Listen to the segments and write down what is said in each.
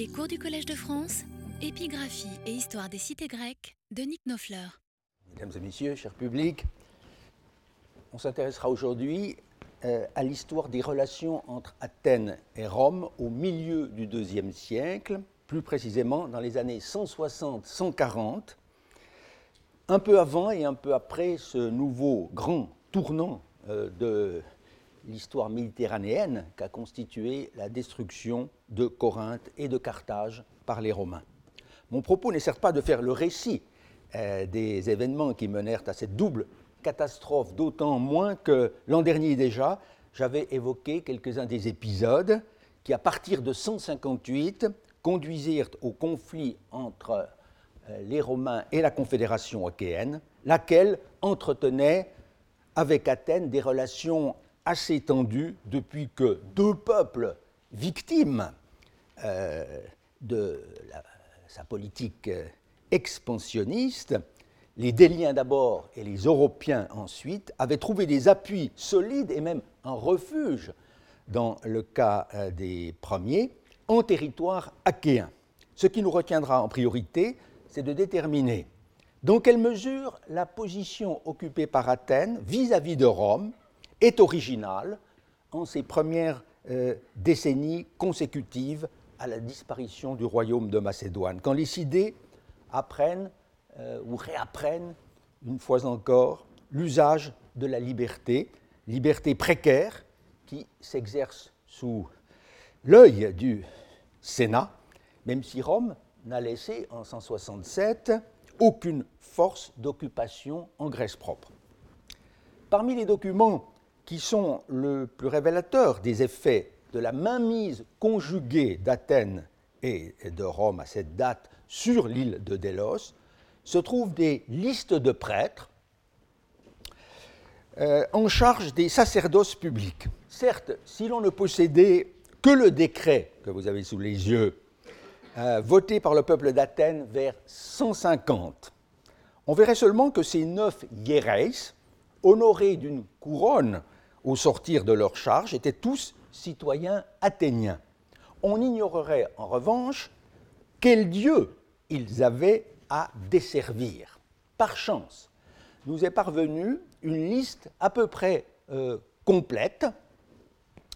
Les cours du Collège de France, épigraphie et histoire des cités grecques de Nick Nofleur. Mesdames et messieurs, cher public, on s'intéressera aujourd'hui euh, à l'histoire des relations entre Athènes et Rome au milieu du IIe siècle, plus précisément dans les années 160-140, un peu avant et un peu après ce nouveau grand tournant euh, de l'histoire méditerranéenne qu'a constitué la destruction de Corinthe et de Carthage par les Romains. Mon propos n'est certes pas de faire le récit euh, des événements qui menèrent à cette double catastrophe, d'autant moins que l'an dernier déjà, j'avais évoqué quelques-uns des épisodes qui, à partir de 158, conduisirent au conflit entre euh, les Romains et la Confédération achéenne, laquelle entretenait avec Athènes des relations assez tendues depuis que deux peuples victimes euh, de sa politique euh, expansionniste, les Déliens d'abord et les Européens ensuite, avaient trouvé des appuis solides et même un refuge, dans le cas des premiers, en territoire achéen. Ce qui nous retiendra en priorité, c'est de déterminer dans quelle mesure la position occupée par Athènes vis-à-vis de Rome est originale en ces premières euh, décennies consécutives à la disparition du royaume de Macédoine, quand les Sidés apprennent euh, ou réapprennent une fois encore l'usage de la liberté, liberté précaire qui s'exerce sous l'œil du Sénat, même si Rome n'a laissé en 167 aucune force d'occupation en Grèce propre. Parmi les documents qui sont le plus révélateurs des effets de la mainmise conjuguée d'Athènes et de Rome à cette date sur l'île de Délos, se trouvent des listes de prêtres euh, en charge des sacerdoces publics. Certes, si l'on ne possédait que le décret que vous avez sous les yeux euh, voté par le peuple d'Athènes vers 150. On verrait seulement que ces neuf hiereis, honorés d'une couronne au sortir de leur charge, étaient tous citoyens athéniens. On ignorerait en revanche quel dieu ils avaient à desservir. Par chance, nous est parvenue une liste à peu près euh, complète,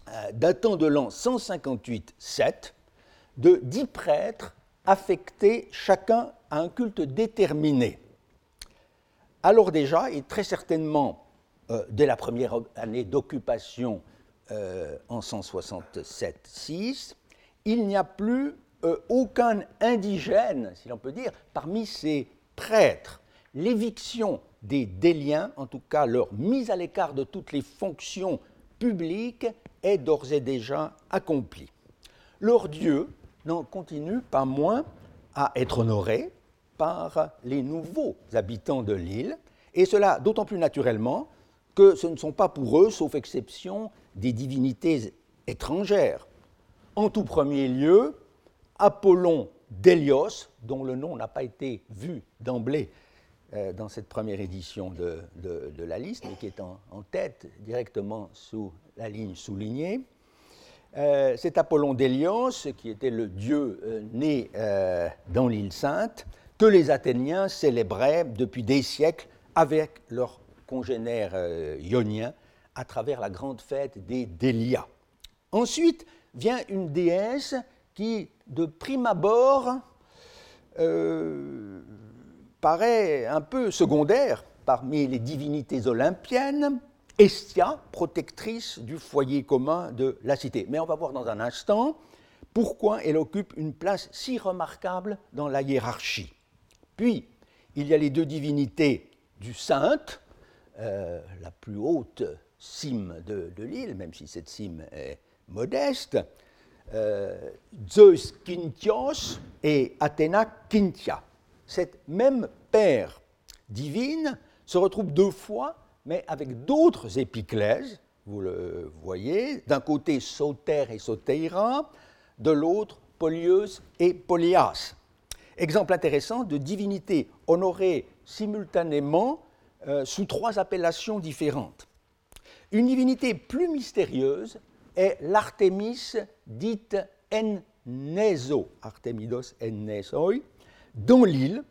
euh, datant de l'an 158-7, de dix prêtres affectés chacun à un culte déterminé. Alors déjà, et très certainement euh, dès la première année d'occupation euh, en 167-6, il n'y a plus euh, aucun indigène, si l'on peut dire, parmi ces prêtres. L'éviction des déliens, en tout cas leur mise à l'écart de toutes les fonctions publiques, est d'ores et déjà accomplie. Leur Dieu, n'en continue pas moins à être honoré par les nouveaux habitants de l'île, et cela d'autant plus naturellement que ce ne sont pas pour eux, sauf exception, des divinités étrangères. En tout premier lieu, Apollon d'Hélios, dont le nom n'a pas été vu d'emblée euh, dans cette première édition de, la liste, mais qui est en tête directement sous la ligne soulignée, euh, c'est Apollon d'Hélios, qui était le dieu euh, né euh, dans l'île sainte, que les Athéniens célébraient depuis des siècles avec leurs congénères ioniens à travers la grande fête des Délias. Ensuite vient une déesse qui, de prime abord, paraît un peu secondaire parmi les divinités olympiennes, Estia, protectrice du foyer commun de la cité. Mais on va voir dans un instant pourquoi elle occupe une place si remarquable dans la hiérarchie. Puis, il y a les deux divinités du sainte, euh, la plus haute cime de, l'île, même si cette cime est modeste, euh, Zeus Quintios et Athéna Quintia. Cette même paire divine se retrouve deux fois mais avec d'autres épiclèses, vous le voyez, d'un côté Sauter et Sauteira, de l'autre Polieus et Polias. Exemple intéressant de divinités honorées simultanément euh, sous trois appellations différentes. Une divinité plus mystérieuse est l'Artémis dite Neso, Artemidos en Nesoi, dans l'île,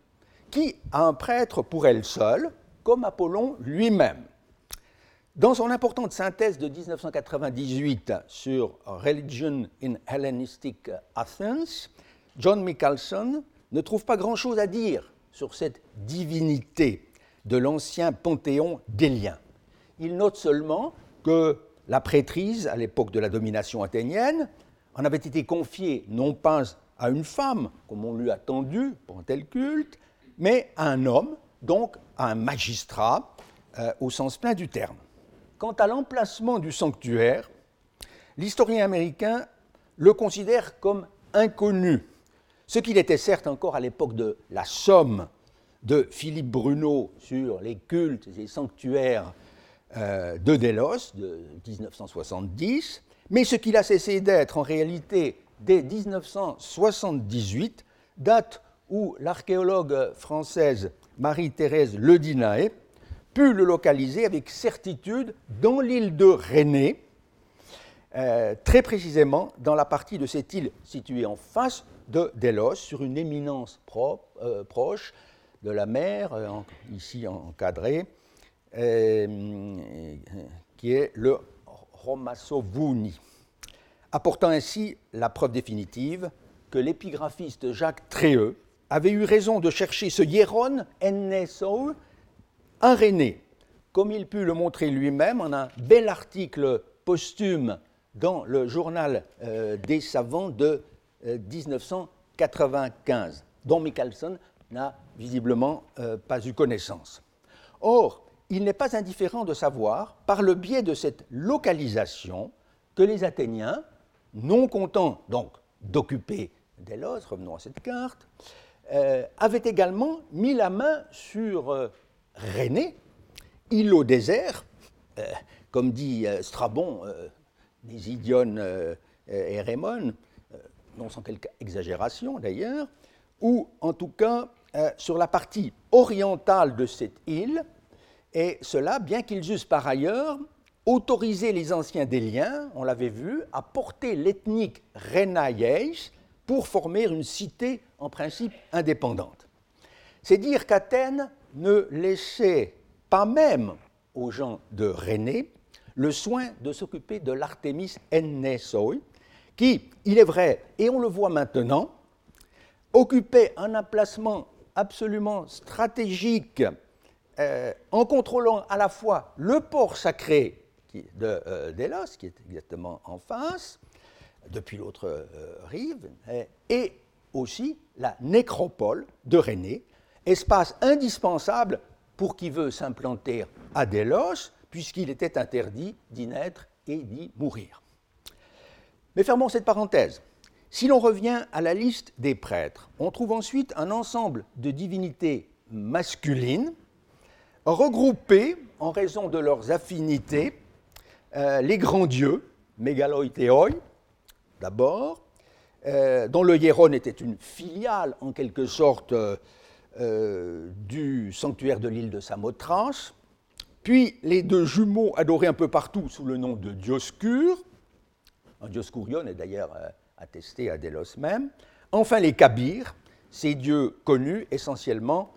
qui a un prêtre pour elle seule, comme Apollon lui-même. Dans son importante synthèse de 1998 sur Religion in Hellenistic Athens, John Michelson ne trouve pas grand-chose à dire sur cette divinité de l'ancien panthéon délien. Il note seulement que la prêtrise, à l'époque de la domination athénienne, en avait été confiée non pas à une femme, comme on lui a tendu pour un tel culte, mais à un homme, donc à un magistrat, euh, au sens plein du terme. Quant à l'emplacement du sanctuaire, l'historien américain le considère comme inconnu, ce qu'il était certes encore à l'époque de la Somme de Philippe Bruno sur les cultes et sanctuaires euh, de Delos de 1970, mais ce qu'il a cessé d'être en réalité dès 1978, date où l'archéologue française Marie-Thérèse Ledinae put le localiser avec certitude dans l'île de René, euh, très précisément dans la partie de cette île située en face de Delos, sur une éminence euh, proche de la mer, euh, ici encadrée, qui est le Romassovuni, apportant ainsi la preuve définitive que l'épigraphiste Jacques Tréheux avait eu raison de chercher ce Hieron Enneso un René, comme il put le montrer lui-même en un bel article posthume dans le journal euh, des savants de 1995, euh, dont Michelson n'a visiblement euh, pas eu connaissance. Or, il n'est pas indifférent de savoir, par le biais de cette localisation, que les Athéniens, non contents donc d'occuper Délos, revenons à cette carte, avaient également mis la main sur René, île au désert, euh, comme dit euh, Strabon, euh, Nésidion et Raymond, non sans quelque exagération d'ailleurs, ou en tout cas sur la partie orientale de cette île, et cela bien qu'ils eussent par ailleurs autorisé les anciens Déliens, on l'avait vu, à porter l'ethnique Renaïeis pour former une cité en principe indépendante. C'est dire qu'Athènes ne laissait pas même aux gens de René le soin de s'occuper de l'Artémis Ennesoi, qui, il est vrai, et on le voit maintenant, occupait un emplacement absolument stratégique euh, en contrôlant à la fois le port sacré de euh, Délos, qui est exactement en face, depuis l'autre euh, rive, et aussi la nécropole de René, espace indispensable pour qui veut s'implanter à Délos, puisqu'il était interdit d'y naître et d'y mourir. Mais fermons cette parenthèse. Si l'on revient à la liste des prêtres, on trouve ensuite un ensemble de divinités masculines regroupées en raison de leurs affinités, euh, les grands dieux, mégaloïthéoi d'abord, euh, dont le Hieron était une filiale en quelque sorte euh, du sanctuaire de l'île de Samothrace, puis les deux jumeaux adorés un peu partout sous le nom de Dioscure, un Dioscurion est d'ailleurs attesté à Délos même, enfin les Kabirs, ces dieux connus essentiellement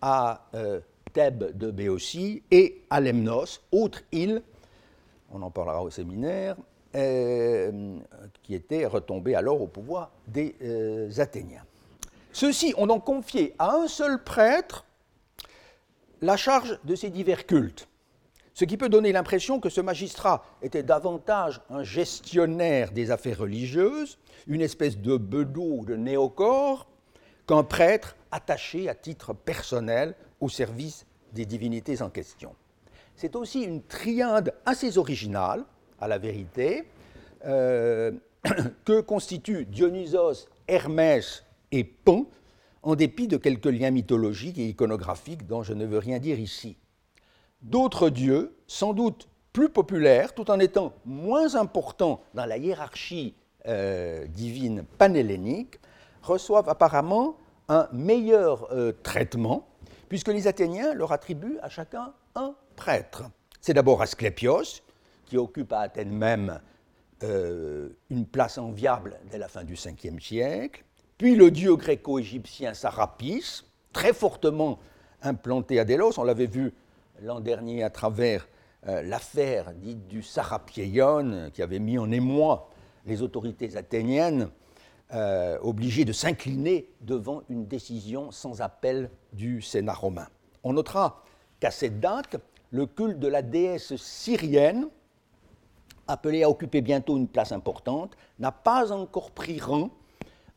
à euh, Thèbes de Béotie et à Lemnos, autre île, on en parlera au séminaire, qui était retombée alors au pouvoir des Athéniens. Ceux-ci ont donc confié à un seul prêtre la charge de ces divers cultes, ce qui peut donner l'impression que ce magistrat était davantage un gestionnaire des affaires religieuses, une espèce de bedeau de néocore, qu'un prêtre attaché à titre personnel au service des divinités en question. C'est aussi une triade assez originale, à la vérité, euh, que constituent Dionysos, Hermès et Pan, en dépit de quelques liens mythologiques et iconographiques dont je ne veux rien dire ici. D'autres dieux, sans doute plus populaires, tout en étant moins importants dans la hiérarchie euh, divine panhellénique, reçoivent apparemment un meilleur euh, traitement, puisque les Athéniens leur attribuent à chacun un prêtre. C'est d'abord Asclépios, qui occupe à Athènes même une place enviable dès la fin du 5e siècle, puis le dieu gréco-égyptien Sarapis, très fortement implanté à Délos, on l'avait vu l'an dernier à travers l'affaire dite du Sarapieion, qui avait mis en émoi les autorités athéniennes euh, obligées de s'incliner devant une décision sans appel du Sénat romain. On notera qu'à cette date, le culte de la déesse syrienne, appelée à occuper bientôt une place importante, n'a pas encore pris rang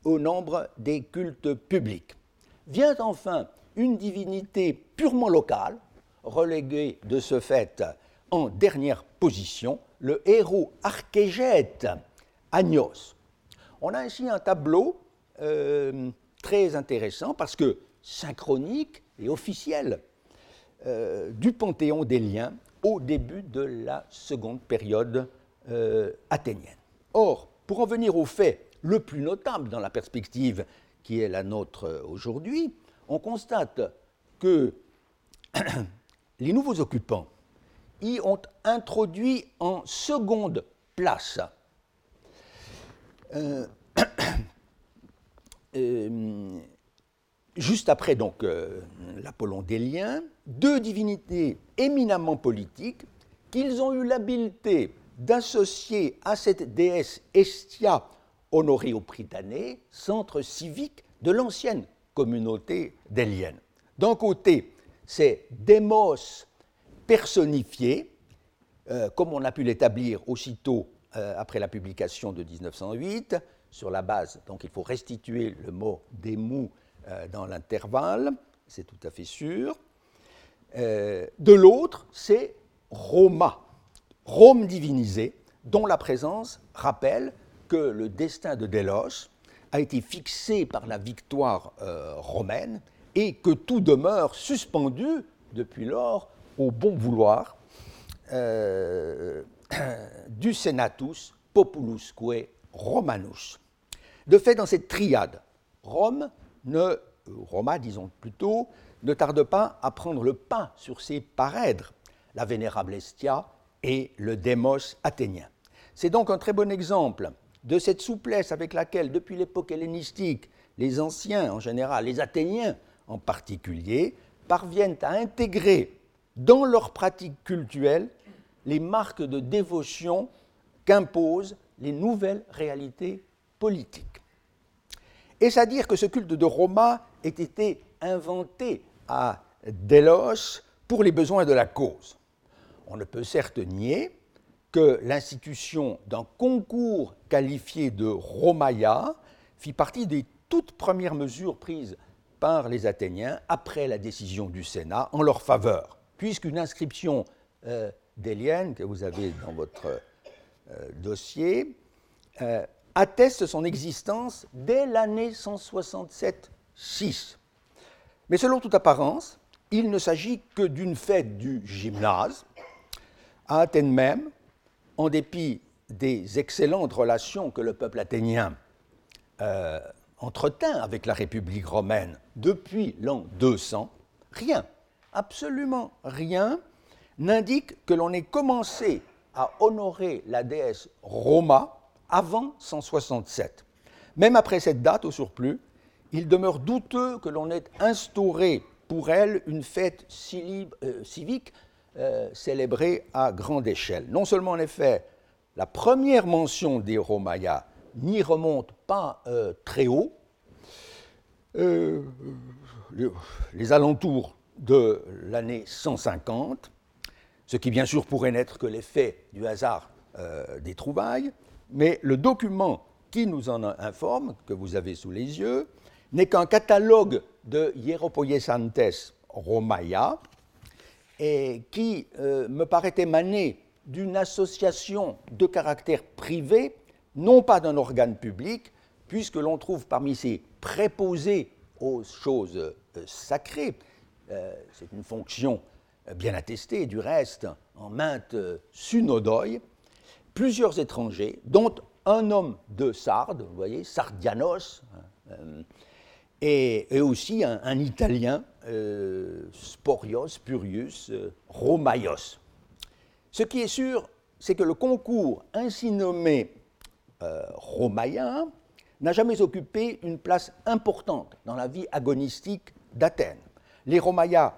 au nombre des cultes publics. Vient enfin une divinité purement locale, reléguée de ce fait en dernière position, le héros Archégète, Agnos. On a ainsi un tableau euh, très intéressant parce que synchronique et officiel euh, du panthéon des liens au début de la seconde période euh, athénienne. Or, pour en venir au fait le plus notable dans la perspective qui est la nôtre aujourd'hui, on constate que les nouveaux occupants y ont introduit en seconde place euh, euh, juste après donc euh, l'Apollon des liens, deux divinités éminemment politiques qu'ils ont eu l'habileté d'associer à cette déesse Estia Prytanée, centre civique de l'ancienne communauté délienne. D'un côté, c'est Démos personnifié, comme on a pu l'établir aussitôt euh, après la publication de 1908, sur la base, donc il faut restituer le mot démou euh, dans l'intervalle, c'est tout à fait sûr. Euh, de l'autre, c'est Roma, Rome divinisée, dont la présence rappelle que le destin de Délos a été fixé par la victoire romaine et que tout demeure suspendu depuis lors au bon vouloir du Senatus Populusque Romanus. De fait, dans cette triade, Rome ne, Roma, disons plutôt, ne tarde pas à prendre le pas sur ses parèdres, la vénérable Estia et le démos athénien. C'est donc un très bon exemple de cette souplesse avec laquelle, depuis l'époque hellénistique, les anciens en général, les Athéniens en particulier, parviennent à intégrer dans leur pratique cultuelle les marques de dévotion qu'imposent les nouvelles réalités politiques. Est-ce à dire que ce culte de Roma ait été inventé à Délos pour les besoins de la cause? On ne peut certes nier que l'institution d'un concours qualifié de Romaïa fit partie des toutes premières mesures prises par les Athéniens après la décision du Sénat en leur faveur, puisqu'une inscription euh, d'Eliane, que vous avez dans votre euh, dossier, euh, atteste son existence dès l'année 167-6. Mais selon toute apparence, il ne s'agit que d'une fête du gymnase, à Athènes même, en dépit des excellentes relations que le peuple athénien euh, entretint avec la République romaine depuis l'an 200, rien, absolument rien, n'indique que l'on ait commencé à honorer la déesse Roma avant 167. Même après cette date, au surplus, il demeure douteux que l'on ait instauré pour elle une fête euh, civique euh, célébrée à grande échelle. Non seulement, en effet, la première mention des Romaya n'y remonte pas euh, très haut, les alentours de l'année 150, ce qui bien sûr pourrait n'être que l'effet du hasard euh, des trouvailles, mais le document qui nous en informe, que vous avez sous les yeux, n'est qu'un catalogue de Hieropoiesantes Romaya, et qui euh, me paraît émaner d'une association de caractère privé, non pas d'un organe public, puisque l'on trouve parmi ces préposés aux choses euh, sacrées, c'est une fonction bien attesté du reste en maintes sunodoi, plusieurs étrangers, dont un homme de Sardes, vous voyez, Sardianos, euh, et, aussi un, Italien, euh, Sporios, Spurius, euh, Romaios. Ce qui est sûr, c'est que le concours ainsi nommé euh, n'a jamais occupé une place importante dans la vie agonistique d'Athènes. Les Romaïas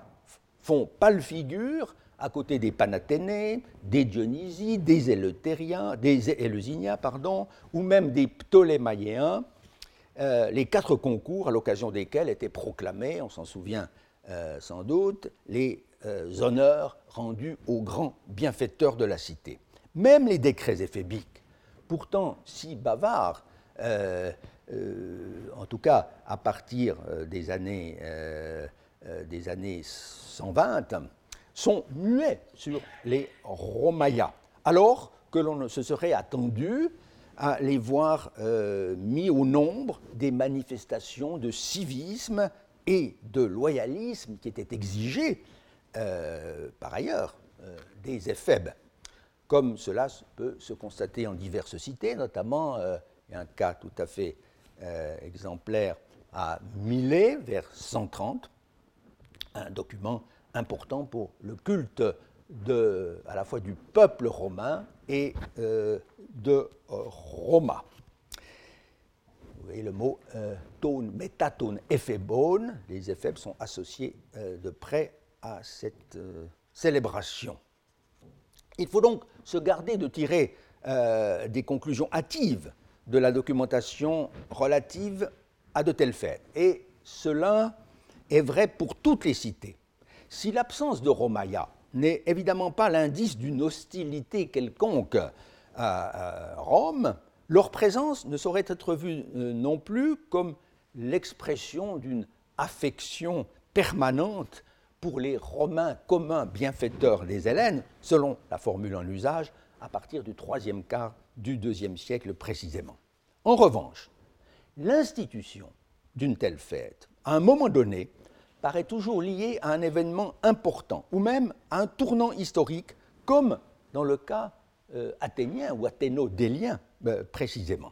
font pâle figure à côté des Panathénées, des Dionysies, des Éleutériens, des Éleusyniens, pardon, ou même des Ptolémaïens, euh, les quatre concours à l'occasion desquels étaient proclamés, on s'en souvient euh, sans doute, les euh, honneurs rendus aux grands bienfaiteurs de la cité. Même les décrets éphébiques, pourtant si bavards, en tout cas à partir des années, des années 120, sont muets sur les Romayas, alors que l'on se serait attendu à les voir euh, mis au nombre des manifestations de civisme et de loyalisme qui étaient exigées euh, par ailleurs euh, des éphèbes, comme cela peut se constater en diverses cités, notamment un cas tout à fait exemplaire à Milet vers 130, un document important pour le culte de, à la fois du peuple romain et euh, de euh, Roma. Vous voyez le mot euh, tone, métatone. Les éphèbes sont associés de près à cette célébration. Il faut donc se garder de tirer des conclusions hâtives de la documentation relative à de telles fêtes. Et cela est vrai pour toutes les cités. Si l'absence de Romaya n'est évidemment pas l'indice d'une hostilité quelconque à, Rome, leur présence ne saurait être vue euh, non plus comme l'expression d'une affection permanente pour les Romains communs bienfaiteurs des Hélènes, selon la formule en usage, à partir du troisième quart du deuxième siècle précisément. En revanche, l'institution d'une telle fête, à un moment donné, paraît toujours lié à un événement important, ou même à un tournant historique, comme dans le cas euh, athénien ou athéno-délien euh, précisément.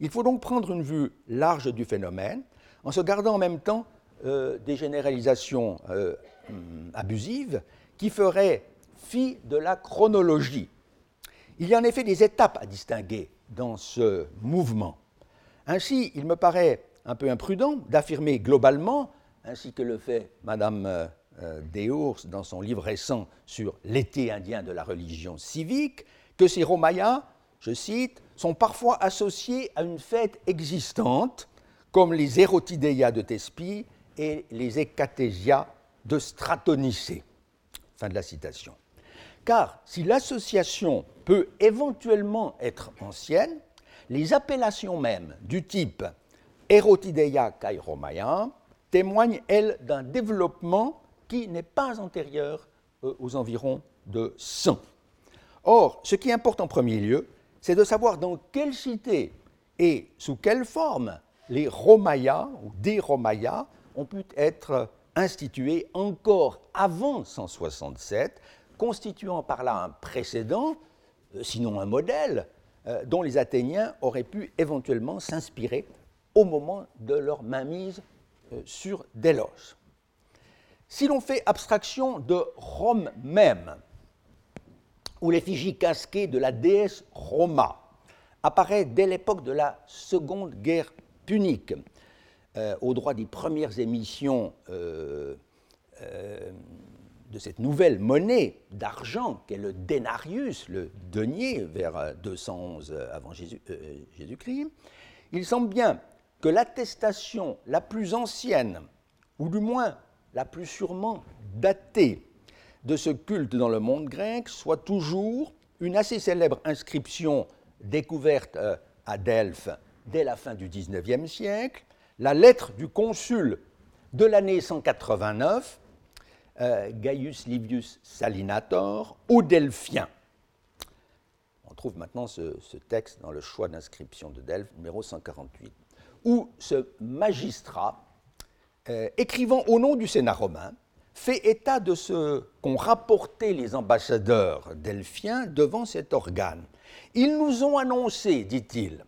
Il faut donc prendre une vue large du phénomène, en se gardant en même temps euh, des généralisations hum, abusives qui feraient fi de la chronologie. Il y a en effet des étapes à distinguer dans ce mouvement. Ainsi, il me paraît un peu imprudent d'affirmer globalement ainsi que le fait Madame euh, euh, Deours dans son livre récent sur l'été indien de la religion civique, que ces Romayas, je cite, sont parfois associés à une fête existante, comme les Érotidéia de Thespie et les Hécatésia de Stratonicée. Fin de la citation. Car si l'association peut éventuellement être ancienne, les appellations mêmes du type Erotideia kai Romaya témoigne, elle, d'un développement qui n'est pas antérieur euh, aux environs de 100. Or, ce qui importe en premier lieu, c'est de savoir dans quelle cité et sous quelle forme les Romayas ou des Romayas ont pu être institués encore avant 167, constituant par là un précédent, euh, sinon un modèle, euh, dont les Athéniens auraient pu éventuellement s'inspirer au moment de leur mainmise euh, sur Délos. Si l'on fait abstraction de Rome même, où l'effigie casquée de la déesse Roma apparaît dès l'époque de la Seconde Guerre punique, euh, au droit des premières émissions euh, de cette nouvelle monnaie d'argent qu'est le denarius, le denier, vers 211 avant Jésus-Christ, il semble bien que l'attestation la plus ancienne, ou du moins la plus sûrement datée, de ce culte dans le monde grec soit toujours une assez célèbre inscription découverte euh, à Delphes dès la fin du XIXe siècle, la lettre du consul de l'année 189, euh, Gaius Livius Salinator, aux Delphiens. On trouve maintenant ce, ce texte dans le choix d'inscription de Delphes, numéro 148 où ce magistrat, euh, écrivant au nom du Sénat romain, fait état de ce qu'ont rapporté les ambassadeurs delphiens devant cet organe. Ils nous ont annoncé, dit-il,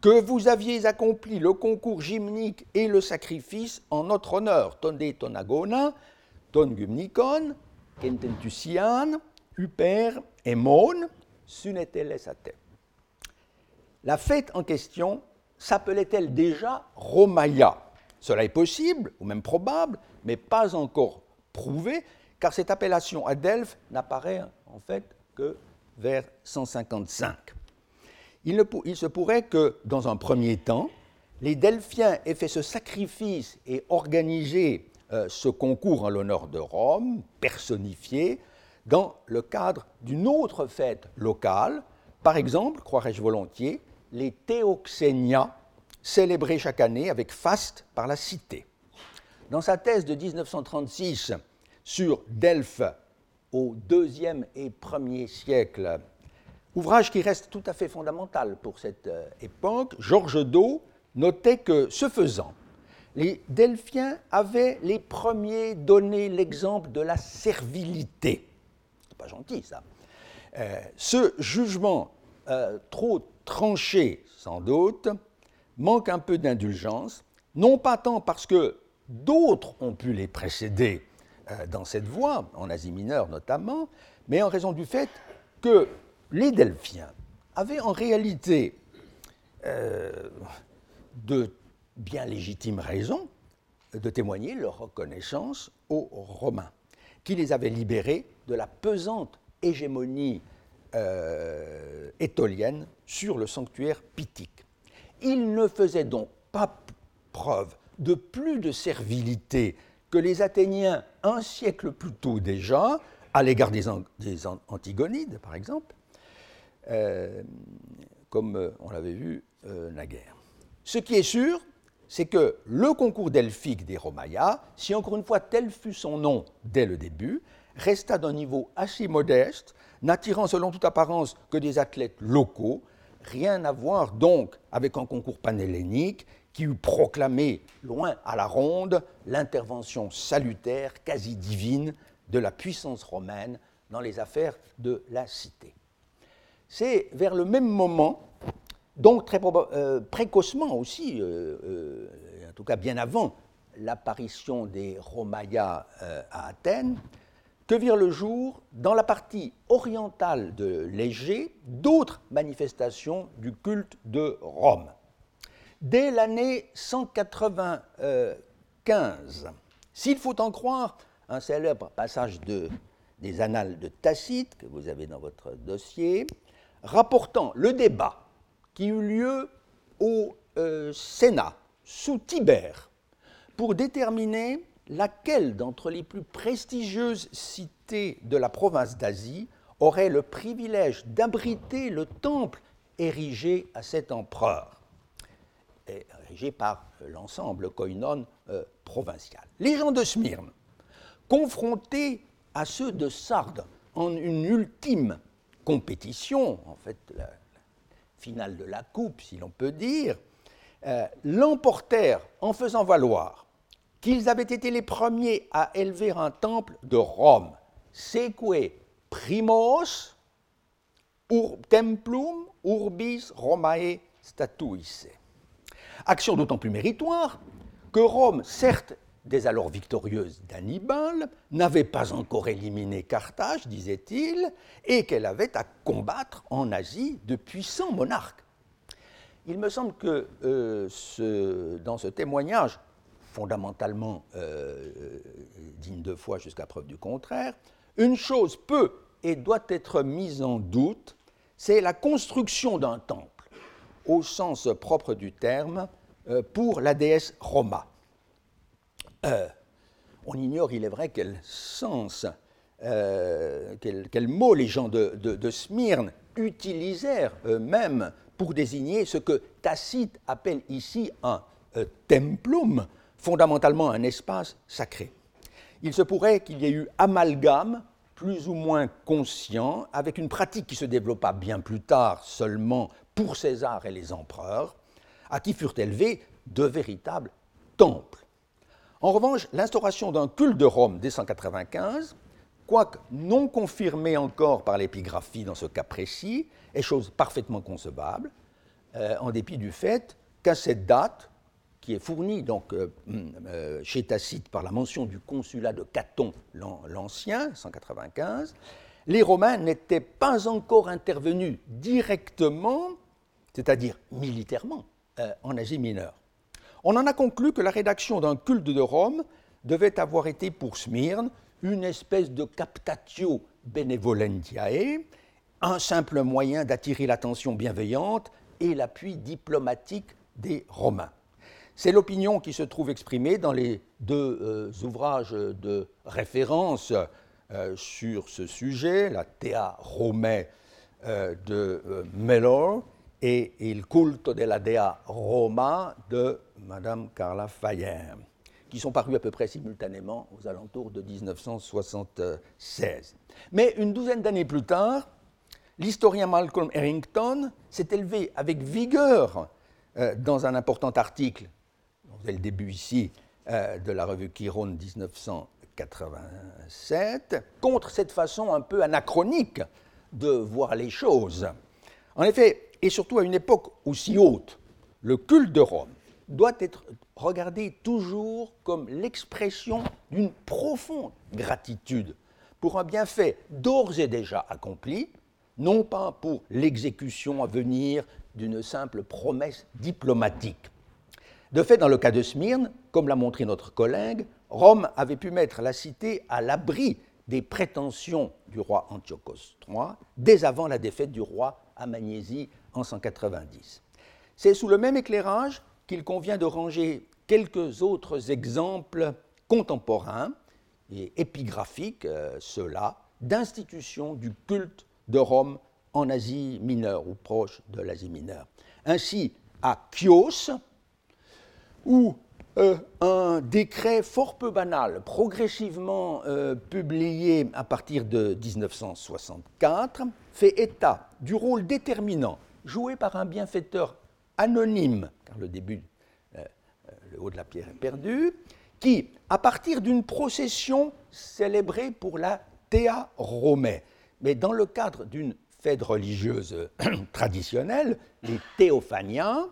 que vous aviez accompli le concours gymnique et le sacrifice en notre honneur, tonde tonagona, ton gymnikon, kententusian, uper et mon, suneteles. La fête en question s'appelait-elle déjà Romaya Cela est possible, ou même probable, mais pas encore prouvé, car cette appellation à Delphes n'apparaît en fait que vers 155. Il, se pourrait que, dans un premier temps, les Delphiens aient fait ce sacrifice et organisé euh, ce concours en l'honneur de Rome, personnifié, dans le cadre d'une autre fête locale, par exemple, croirais-je volontiers, les Théoxénia, célébrés chaque année avec faste par la cité. Dans sa thèse de 1936 sur Delphes au deuxième et premier siècle, ouvrage qui reste tout à fait fondamental pour cette euh, époque, Georges Do notait que, ce faisant, les Delphiens avaient les premiers donné l'exemple de la servilité. C'est pas gentil ça. Euh, ce jugement euh, trop tranché, sans doute, manque un peu d'indulgence, non pas tant parce que d'autres ont pu les précéder euh, dans cette voie, en Asie mineure notamment, mais en raison du fait que les Delphiens avaient en réalité euh, de bien légitimes raisons de témoigner leur reconnaissance aux Romains, qui les avaient libérés de la pesante hégémonie euh, étolienne sur le sanctuaire pythique. Ils ne faisaient donc pas preuve de plus de servilité que les Athéniens un siècle plus tôt déjà, à l'égard des, Antigonides, par exemple, euh, comme euh, on l'avait vu euh, naguère. Ce qui est sûr, c'est que le concours delphique des Romaïas, si encore une fois tel fut son nom dès le début, resta d'un niveau assez modeste, n'attirant selon toute apparence que des athlètes locaux, rien à voir donc avec un concours panhellénique qui eut proclamé, loin à la ronde, l'intervention salutaire, quasi divine, de la puissance romaine dans les affaires de la cité. C'est vers le même moment, donc très euh, précocement aussi, euh, euh, en tout cas bien avant l'apparition des Romaïas à Athènes, que virent le jour, dans la partie orientale de l'Égée, d'autres manifestations du culte de Rome. Dès l'année 195, s'il faut en croire un célèbre passage de, des Annales de Tacite que vous avez dans votre dossier, rapportant le débat qui eut lieu au euh, Sénat sous Tibère pour déterminer laquelle d'entre les plus prestigieuses cités de la province d'Asie aurait le privilège d'abriter le temple érigé à cet empereur? Érigé par l'ensemble koinon euh, provincial. Les gens de Smyrne, confrontés à ceux de Sardes en une ultime compétition, en fait la, finale de la coupe si l'on peut dire, euh, l'emportèrent en faisant valoir qu'ils avaient été les premiers à élever un temple de Rome, seque primos templum urbis Romae statuisse. Action d'autant plus méritoire que Rome, certes dès alors victorieuse d'Hannibal, n'avait pas encore éliminé Carthage, disait-il, et qu'elle avait à combattre en Asie de puissants monarques. Il me semble que euh, dans ce témoignage, fondamentalement euh, digne de foi jusqu'à preuve du contraire, une chose peut et doit être mise en doute, c'est la construction d'un temple au sens propre du terme, euh, pour la déesse Roma. Euh, on ignore, il est vrai, quel sens, euh, quel, mot les gens de, Smyrne utilisèrent eux-mêmes pour désigner ce que Tacite appelle ici un templum, fondamentalement un espace sacré. Il se pourrait qu'il y ait eu amalgame plus ou moins conscient avec une pratique qui se développa bien plus tard seulement pour César et les empereurs, à qui furent élevés de véritables temples. En revanche, l'instauration d'un culte de Rome dès 195, quoique non confirmée encore par l'épigraphie dans ce cas précis, est chose parfaitement concevable, euh, en dépit du fait qu'à cette date, qui est fournie donc, euh, chez Tacite par la mention du consulat de Caton l'Ancien, 195, les Romains n'étaient pas encore intervenus directement, c'est-à-dire militairement, euh, en Asie mineure. On en a conclu que la rédaction d'un culte de Rome devait avoir été pour Smyrne une espèce de captatio benevolentiae, un simple moyen d'attirer l'attention bienveillante et l'appui diplomatique des Romains. C'est l'opinion qui se trouve exprimée dans les deux euh, ouvrages de référence euh, sur ce sujet, la Thea Romae euh, de Mellor et Il culto della Dea Roma de Madame Carla Fayer, qui sont parus à peu près simultanément aux alentours de 1976. Mais une douzaine d'années plus tard, l'historien Malcolm Harrington s'est élevé avec vigueur dans un important article, avez le début ici, euh, de la revue Chiron 1987, contre cette façon un peu anachronique de voir les choses. En effet, et surtout à une époque aussi haute, le culte de Rome doit être regardé toujours comme l'expression d'une profonde gratitude pour un bienfait d'ores et déjà accompli, non pas pour l'exécution à venir d'une simple promesse diplomatique. De fait, dans le cas de Smyrne, comme l'a montré notre collègue, Rome avait pu mettre la cité à l'abri des prétentions du roi Antiochos III dès avant la défaite du roi à en 190. C'est sous le même éclairage qu'il convient de ranger quelques autres exemples contemporains et épigraphiques, euh, ceux-là, d'institutions du culte de Rome en Asie mineure ou proche de l'Asie mineure. Ainsi, à Chios, où euh, un décret fort peu banal, progressivement euh, publié à partir de 1964, fait état du rôle déterminant joué par un bienfaiteur anonyme, car le début, euh, le haut de la pierre est perdu, qui, à partir d'une procession célébrée pour la Théa Romae, mais dans le cadre d'une fête religieuse traditionnelle, les Théophaniens,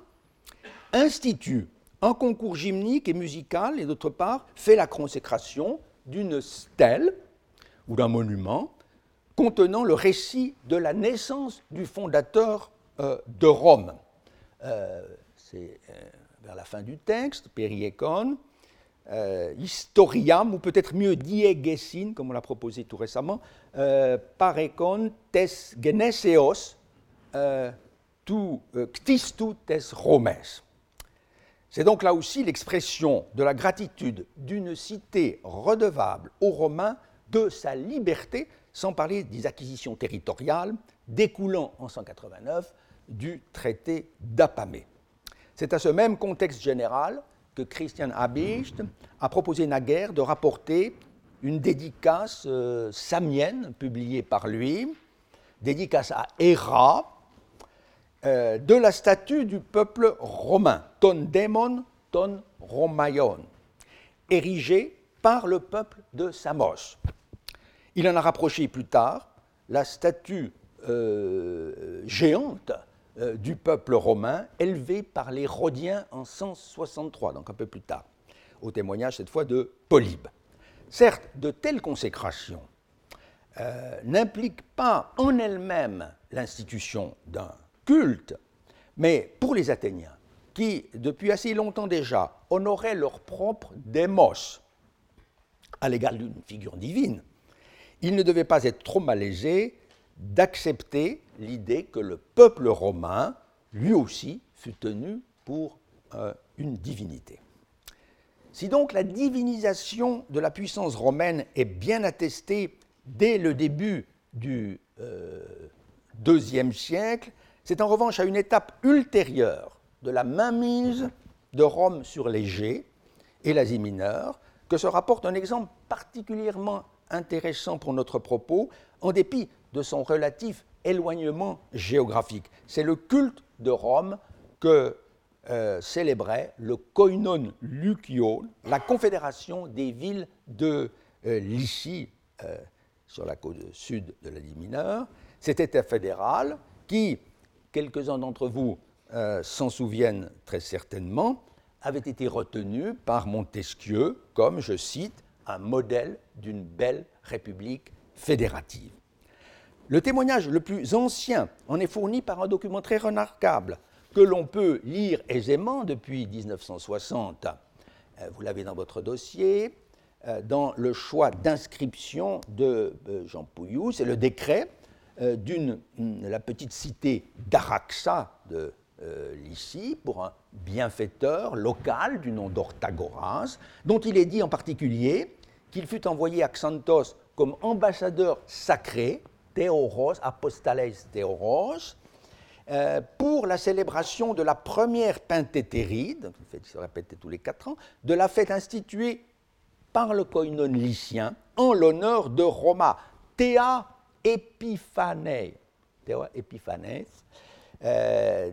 institue un concours gymnique et musical et d'autre part fait la consécration d'une stèle ou d'un monument contenant le récit de la naissance du fondateur euh, de Rome. Euh, c'est euh, vers la fin du texte, Periecon, historiam, ou peut-être mieux diegesin, comme on l'a proposé tout récemment, parecon tes geneseos tu ctistu tes romes. C'est donc là aussi l'expression de la gratitude d'une cité redevable aux Romains de sa liberté, sans parler des acquisitions territoriales découlant en 189 du traité d'Apamé. C'est à ce même contexte général que Christian Habicht a proposé naguère de rapporter une dédicace euh, samienne publiée par lui, dédicace à Héra, euh, de la statue du peuple romain, ton démon, ton romaion, érigée par le peuple de Samos. Il en a rapproché plus tard la statue euh, géante euh, du peuple romain, élevée par les Rhodiens en 163, donc un peu plus tard, au témoignage cette fois de Polybe. Certes, de telles consécrations n'impliquent pas en elles-mêmes l'institution d'un culte, mais pour les Athéniens, qui depuis assez longtemps déjà honoraient leur propre démos à l'égard d'une figure divine, il ne devait pas être trop malaisé d'accepter l'idée que le peuple romain, lui aussi, fut tenu pour euh, une divinité. Si donc la divinisation de la puissance romaine est bien attestée dès le début du IIe euh, siècle, c'est en revanche à une étape ultérieure de la mainmise de Rome sur l'Égée et l'Asie mineure que se rapporte un exemple particulièrement intéressant pour notre propos, en dépit de son relatif éloignement géographique. C'est le culte de Rome que euh, célébrait le Koinon Lukio, la confédération des villes de euh, Lycie, euh, sur la côte sud de l'Asie mineure. Cet État fédéral qui, quelques-uns d'entre vous euh, s'en souviennent très certainement, avait été retenu par Montesquieu comme, je cite, un modèle d'une belle république fédérative. Le témoignage le plus ancien en est fourni par un document très remarquable que l'on peut lire aisément depuis 1960. Euh, vous l'avez dans votre dossier, euh, dans le choix d'inscription de Jean Pouillou, c'est le décret d'une la petite cité d'Araxa de Lycie pour un bienfaiteur local du nom d'Orthagoras, dont il est dit en particulier qu'il fut envoyé à Xanthos comme ambassadeur sacré, Théoros, Apostales Théoros, euh, pour la célébration de la première Penthétéride, qui se répétait tous les quatre ans, de la fête instituée par le koinon lycien en l'honneur de Roma, Théa Epiphanes, Théa Epiphanes euh,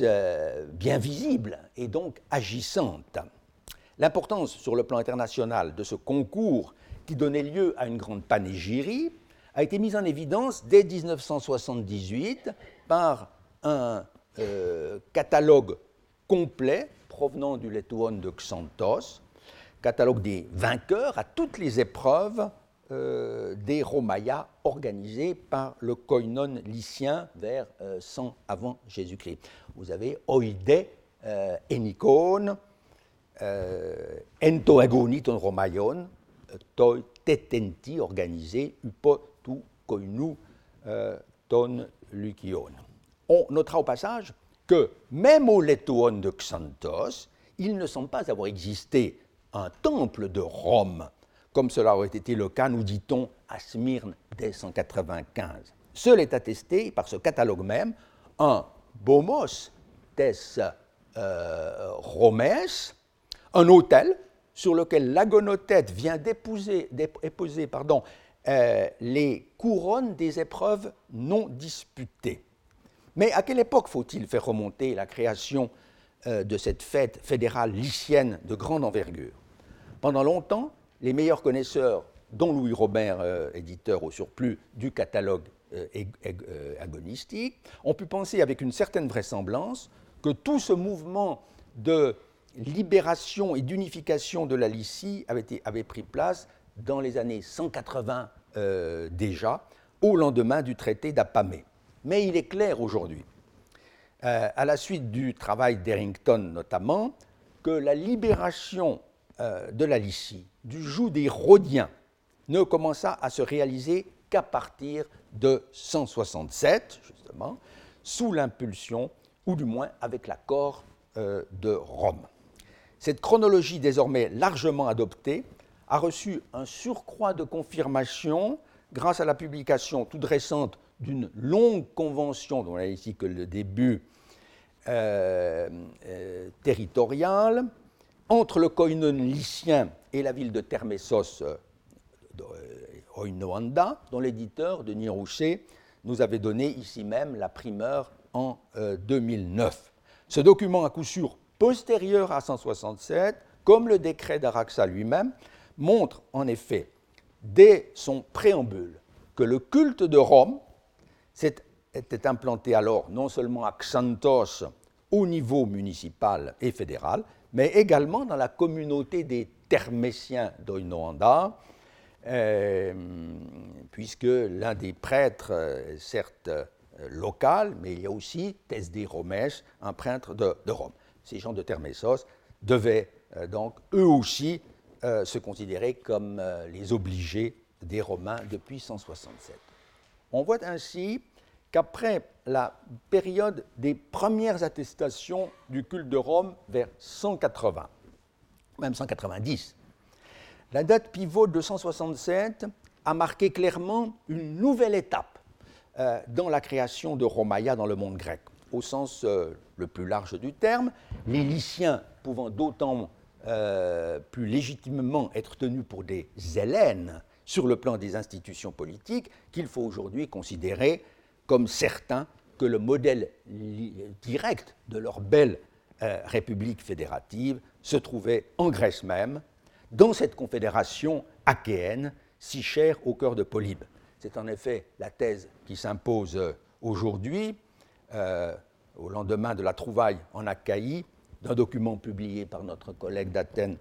euh, bien visible et donc agissante. L'importance sur le plan international de ce concours qui donnait lieu à une grande panégyrie a été mise en évidence dès 1978 par un euh, catalogue complet provenant du Letuon de Xanthos, catalogue des vainqueurs à toutes les épreuves euh, des Romaya organisées par le koinon lycien vers 100 euh, avant Jésus-Christ. Vous avez Oide, Enikon, Entoagoniton Romaion, Toi Tetenti organisé, Upo tu Koinu Ton Lukion on notera au passage que même au Letuon de Xanthos, il ne semble pas avoir existé un temple de Rome, comme cela aurait été le cas, nous dit-on, à Smyrne dès 195. Seul est attesté par ce catalogue même un bomos des euh, un hôtel sur lequel l'agonothète vient d'épouser, euh, les couronnes des épreuves non disputées. Mais à quelle époque faut-il faire remonter la création euh, de cette fête fédérale lycienne de grande envergure? Pendant longtemps, les meilleurs connaisseurs, dont Louis Robert, euh, éditeur au surplus du catalogue euh, agonistique, ont pu penser avec une certaine vraisemblance que tout ce mouvement de libération et d'unification de la Lycie avait, pris place dans les années 180 déjà, au lendemain du traité d'Apamée. Mais il est clair aujourd'hui, euh, à la suite du travail d'Errington notamment, que la libération euh, de la Lycie du joug des Rhodiens ne commença à se réaliser qu'à partir de 167, justement, sous l'impulsion, ou du moins avec l'accord euh, de Rome. Cette chronologie désormais largement adoptée a reçu un surcroît de confirmation grâce à la publication toute récente d'une longue convention, dont on a ici que le début euh, euh, territorial, entre le koinon lycien et la ville de Termessos, euh, Oinoanda, dont l'éditeur, Denis Roucher, nous avait donné ici même la primeur en 2009. Ce document, à coup sûr postérieur à 167, comme le décret d'Araxa lui-même, montre en effet, dès son préambule, que le culte de Rome, était implanté alors non seulement à Xanthos au niveau municipal et fédéral, mais également dans la communauté des Thermésiens d'Oinoanda, euh, puisque l'un des prêtres, euh, certes euh, local, mais il y a aussi Thesdé Romès, un prêtre de, Rome. Ces gens de Thermessos devaient donc eux aussi se considérer comme les obligés des Romains depuis 167. On voit ainsi qu'après la période des premières attestations du culte de Rome vers 180, même 190, la date pivot de 167 a marqué clairement une nouvelle étape euh, dans la création de Romaya dans le monde grec, au sens euh, le plus large du terme, les Lyciens pouvant d'autant euh, plus légitimement être tenus pour des Hélènes sur le plan des institutions politiques qu'il faut aujourd'hui considérer comme certain que le modèle direct de leur belle euh, république fédérative se trouvait en Grèce même, dans cette confédération achéenne si chère au cœur de Polybe. C'est en effet la thèse qui s'impose aujourd'hui, euh, au lendemain de la trouvaille en Achaïe, d'un document publié par notre collègue d'Athènes,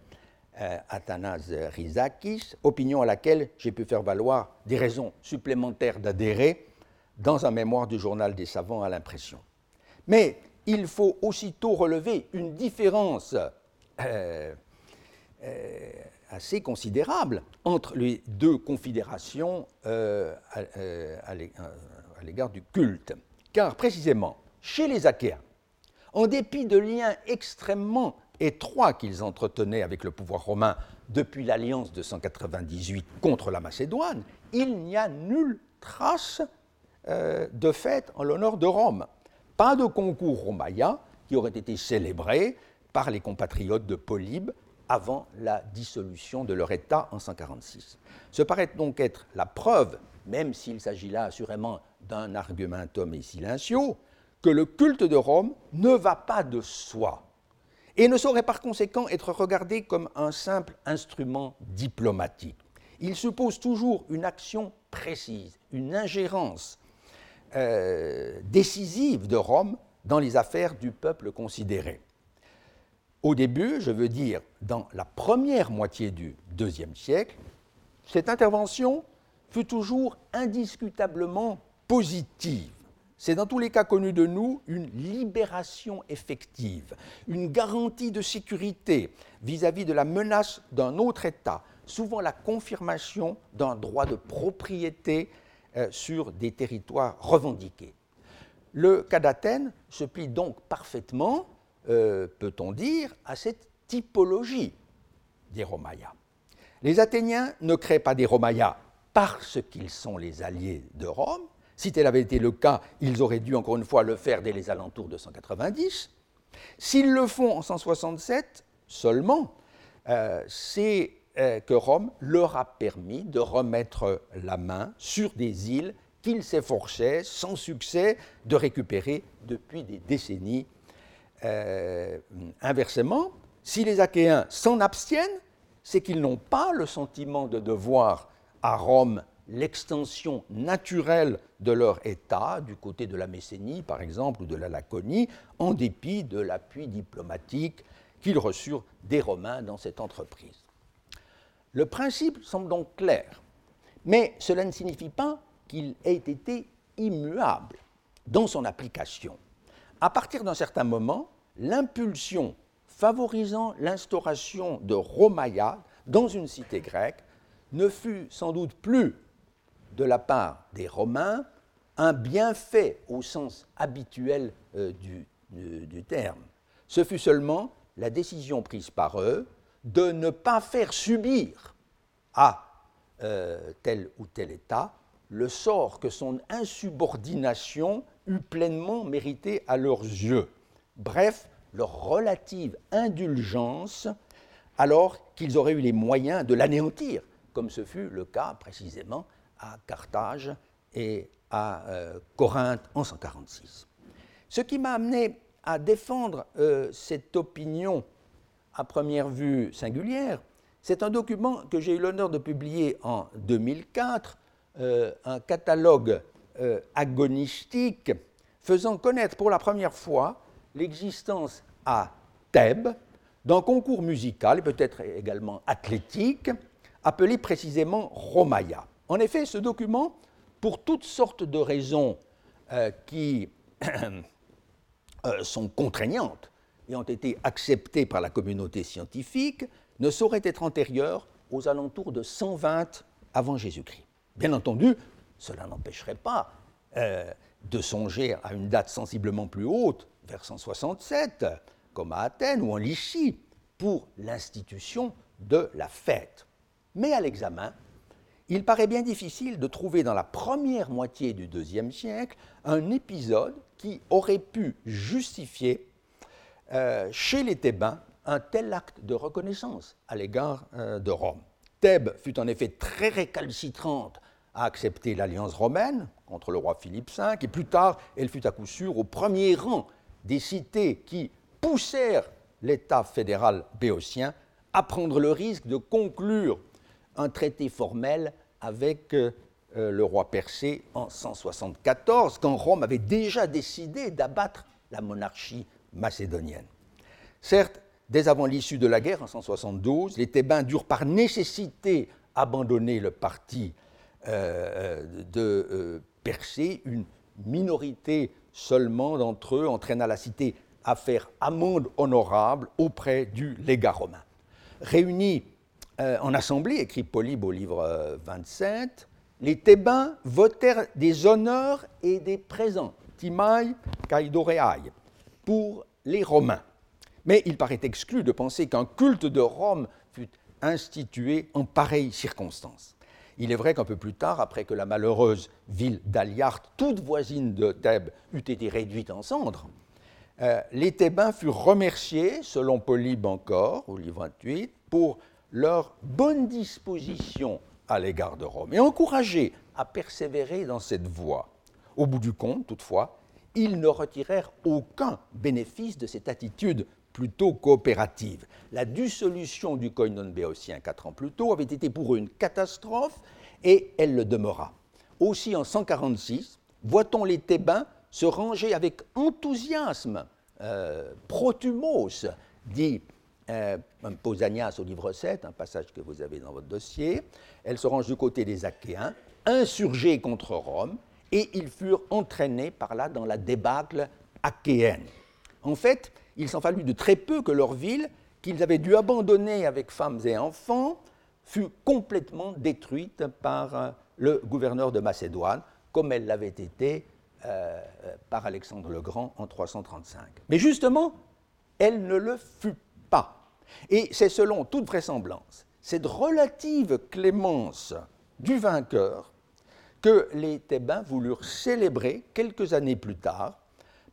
euh, Athanas Rizakis, opinion à laquelle j'ai pu faire valoir des raisons supplémentaires d'adhérer dans un mémoire du journal des savants à l'impression. Mais il faut aussitôt relever une différence euh, euh, assez considérable entre les deux confédérations euh, à, l'égard du culte. Car précisément, chez les Achéens, en dépit de liens extrêmement étroits qu'ils entretenaient avec le pouvoir romain depuis l'alliance de 198 contre la Macédoine, il n'y a nulle trace de fête en l'honneur de Rome. Pas de concours romaïen qui aurait été célébré par les compatriotes de Polybe avant la dissolution de leur État en 146. Ce paraît donc être la preuve, même s'il s'agit là assurément d'un argumentum et silencio, que le culte de Rome ne va pas de soi et ne saurait par conséquent être regardé comme un simple instrument diplomatique. Il suppose toujours une action précise, une ingérence euh, décisive de Rome dans les affaires du peuple considéré. Au début, je veux dire dans la première moitié du deuxième siècle, cette intervention fut toujours indiscutablement positive. C'est dans tous les cas connu de nous une libération effective, une garantie de sécurité vis-à-vis de la menace d'un autre État, souvent la confirmation d'un droit de propriété euh, sur des territoires revendiqués. Le cas d'Athènes se plie donc parfaitement euh, peut-on dire, à cette typologie des Romayas. Les Athéniens ne créent pas des Romayas parce qu'ils sont les alliés de Rome. Si tel avait été le cas, ils auraient dû encore une fois le faire dès les alentours de 190. S'ils le font en 167 seulement, euh, c'est que Rome leur a permis de remettre la main sur des îles qu'ils s'efforçaient sans succès de récupérer depuis des décennies euh, inversement, si les Achéens s'en abstiennent, c'est qu'ils n'ont pas le sentiment de devoir à Rome l'extension naturelle de leur État, du côté de la Messénie par exemple, ou de la Laconie, en dépit de l'appui diplomatique qu'ils reçurent des Romains dans cette entreprise. Le principe semble donc clair, mais cela ne signifie pas qu'il ait été immuable dans son application. À partir d'un certain moment, l'impulsion favorisant l'instauration de Romaya dans une cité grecque ne fut sans doute plus de la part des Romains un bienfait au sens habituel euh, du, terme. Ce fut seulement la décision prise par eux de ne pas faire subir à euh, tel ou tel État le sort que son insubordination eût pleinement mérité à leurs yeux bref, leur relative indulgence, alors qu'ils auraient eu les moyens de l'anéantir, comme ce fut le cas précisément à Carthage et à euh, Corinthe en 146. Ce qui m'a amené à défendre euh, cette opinion à première vue singulière, c'est un document que j'ai eu l'honneur de publier en 2004, euh, un catalogue agonistique faisant connaître pour la première fois l'existence à Thèbes d'un concours musical et peut-être également athlétique appelé précisément Romaya. En effet, ce document, pour toutes sortes de raisons euh, qui euh, sont contraignantes et ont été acceptées par la communauté scientifique, ne saurait être antérieur aux alentours de 120 avant Jésus-Christ. Bien entendu, cela n'empêcherait pas euh, de songer à une date sensiblement plus haute, vers 167, comme à Athènes ou en Lycie, pour l'institution de la fête. Mais à l'examen, il paraît bien difficile de trouver dans la première moitié du deuxième siècle un épisode qui aurait pu justifier euh, chez les Thébains un tel acte de reconnaissance à l'égard euh, de Rome. Thèbes fut en effet très récalcitrante à accepter l'alliance romaine contre le roi Philippe V, et plus tard, elle fut à coup sûr au premier rang des cités qui poussèrent l'État fédéral béotien à prendre le risque de conclure un traité formel avec euh, le roi Persée en 174, quand Rome avait déjà décidé d'abattre la monarchie macédonienne. Certes, dès avant l'issue de la guerre en 172, les Thébains durent par nécessité abandonner le parti euh, de percée, une minorité seulement d'entre eux entraîna la cité à faire amende honorable auprès du légat romain. Réunis euh, en assemblée, écrit Polybe au livre 27, euh, les Thébains votèrent des honneurs et des présents, kaidoreai, pour les Romains. Mais il paraît exclu de penser qu'un culte de Rome fut institué en pareille circonstance. Il est vrai qu'un peu plus tard, après que la malheureuse ville d'Aliart, toute voisine de Thèbes, eût été réduite en cendres, euh, les Thébains furent remerciés, selon Polybe encore, au livre 28, pour leur bonne disposition à l'égard de Rome et encouragés à persévérer dans cette voie. Au bout du compte, toutefois, ils ne retirèrent aucun bénéfice de cette attitude plutôt coopérative. La dissolution du koinon béotien quatre ans plus tôt avait été pour eux une catastrophe et elle le demeura. Aussi en 146, voit-on les Thébains se ranger avec enthousiasme, euh, protumos, dit euh, Pausanias au livre 7, un passage que vous avez dans votre dossier. Elles se rangent du côté des Achéens, insurgés contre Rome, et ils furent entraînés par là dans la débâcle achéenne. En fait, il s'en fallut de très peu que leur ville, qu'ils avaient dû abandonner avec femmes et enfants, fut complètement détruite par euh, le gouverneur de Macédoine, comme elle l'avait été euh, euh, par Alexandre le Grand en 335. Mais justement, elle ne le fut pas. Et c'est selon toute vraisemblance cette relative clémence du vainqueur que les Thébains voulurent célébrer quelques années plus tard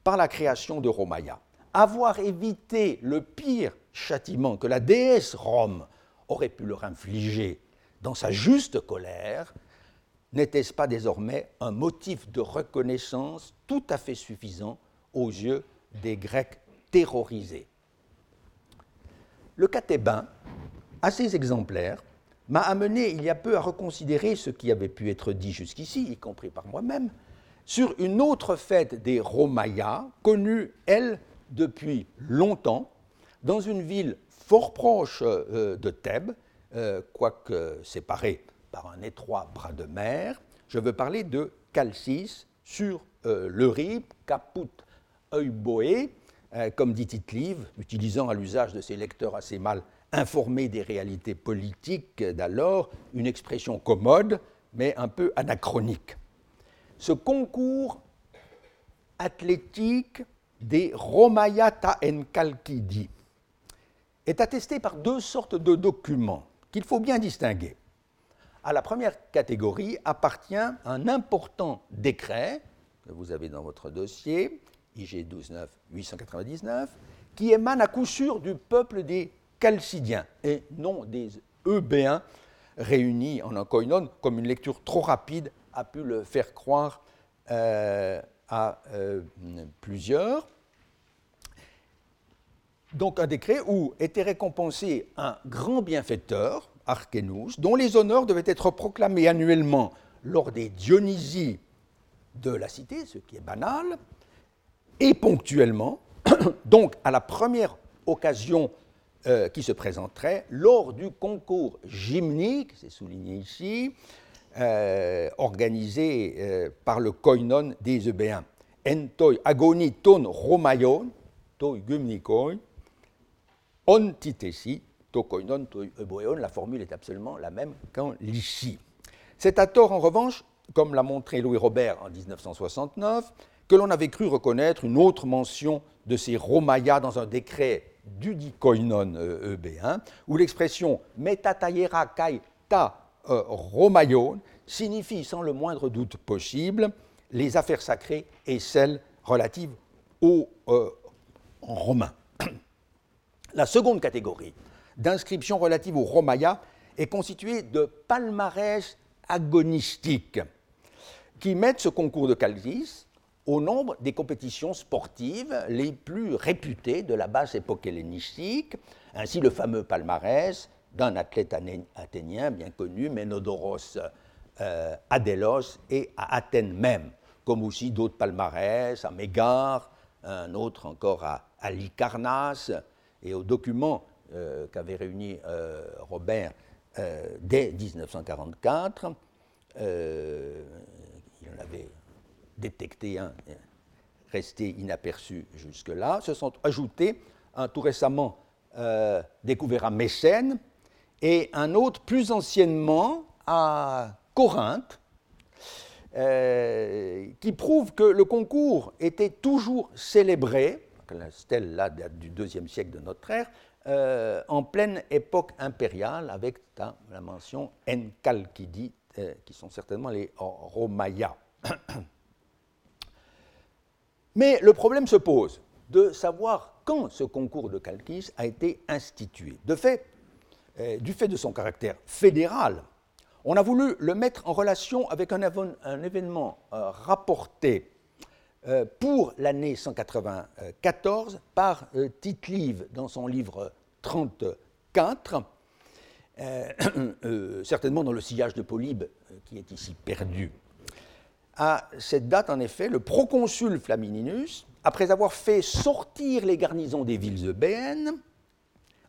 par la création de Romaya avoir évité le pire châtiment que la déesse Rome aurait pu leur infliger dans sa juste colère, n'était-ce pas désormais un motif de reconnaissance tout à fait suffisant aux yeux des Grecs terrorisés? Le cas thébain, assez exemplaire, m'a amené il y a peu à reconsidérer ce qui avait pu être dit jusqu'ici, y compris par moi-même, sur une autre fête des Romayas, connue, elle, depuis longtemps dans une ville fort proche euh, de Thèbes, euh, quoique séparée par un étroit bras de mer. Je veux parler de Chalcis sur euh, le Rip, Caput Euboé, comme dit Titlive, utilisant à l'usage de ses lecteurs assez mal informés des réalités politiques d'alors, une expression commode, mais un peu anachronique. Ce concours athlétique des Romayata en Kalkidi est attesté par deux sortes de documents qu'il faut bien distinguer. À la première catégorie appartient un important décret que vous avez dans votre dossier, IG 12 899, qui émane à coup sûr du peuple des Chalcidiens et non des Eubéens réunis en un koinon, comme une lecture trop rapide a pu le faire croire euh, à euh, plusieurs. Donc un décret où était récompensé un grand bienfaiteur, Archénous, dont les honneurs devaient être proclamés annuellement lors des Dionysies de la cité, ce qui est banal, et ponctuellement, donc à la première occasion euh, qui se présenterait lors du concours gymnique, c'est souligné ici, euh, organisé euh, par le koinon des Eubéens. Entoi agoni ton romaion, toi gymnikoi, ontitesi, to koinon, to euboeon, la formule est absolument la même qu'en Lycie. C'est à tort, en revanche, comme l'a montré Louis Robert en 1969, que l'on avait cru reconnaître une autre mention de ces romayas dans un décret du dit koinon EB1, où l'expression metatayera kai ta euh, Romaion signifie sans le moindre doute possible les affaires sacrées et celles relatives aux euh, Romains. La seconde catégorie d'inscriptions relatives aux Romaya est constituée de palmarès agonistiques qui mettent ce concours de Calvis au nombre des compétitions sportives les plus réputées de la basse époque hellénistique, ainsi le fameux palmarès d'un athlète athénien bien connu, Ménodoros euh, Adélos, et à Athènes même, comme aussi d'autres palmarès, à Mégare, un autre encore à, à et aux documents euh, qu'avait réunis euh, Robert dès 1944. il en avait détecté un resté inaperçu jusque-là, se sont ajoutés un tout récemment euh, découvert à Mécène et un autre plus anciennement à Corinthe, euh, qui prouve que le concours était toujours célébré, la stèle là date du deuxième siècle de notre ère, euh, en pleine époque impériale, avec la mention Encalchidi, qui sont certainement les Romayas. Mais le problème se pose de savoir quand ce concours de Calquis a été institué. De fait, euh, du fait de son caractère fédéral, on a voulu le mettre en relation avec un, événement euh, rapporté euh, pour l'année 194 par Tite-Live dans son livre 34, certainement dans le sillage de Polybe qui est ici perdu. À cette date, en effet, le proconsul Flamininus, après avoir fait sortir les garnisons des villes eubéennes,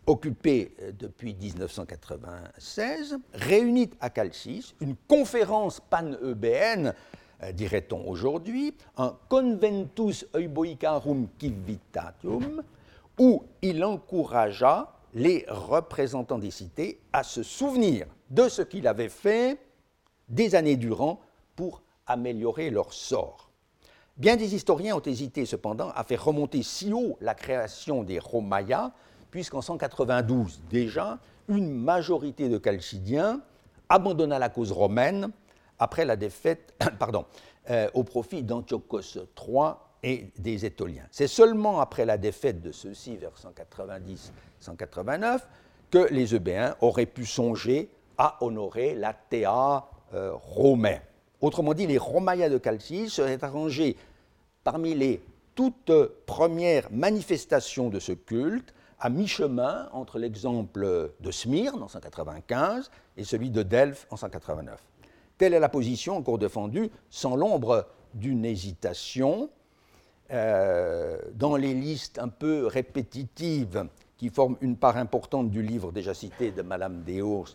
occupées euh, depuis 1996, réunit à Calcis une conférence pan-eubéenne, euh, dirait-on aujourd'hui, un Conventus Euboicarum Civitatum, où il encouragea les représentants des cités à se souvenir de ce qu'il avait fait des années durant pour améliorer leur sort. Bien des historiens ont hésité cependant à faire remonter si haut la création des Romayas, puisqu'en 192 déjà, une majorité de Chalcidiens abandonna la cause romaine après la défaite euh, au profit d'Antiochos III et des Étoliens. C'est seulement après la défaite de ceux-ci vers 190-189 que les Eubéens auraient pu songer à honorer la théa euh, romaine. Autrement dit, les Romayas de Calcis seraient arrangés parmi les toutes premières manifestations de ce culte à mi-chemin entre l'exemple de Smyrne en 195 et celui de Delphes en 189. Telle est la position encore défendue, sans l'ombre d'une hésitation, euh, dans les listes un peu répétitives qui forment une part importante du livre déjà cité de Madame Deos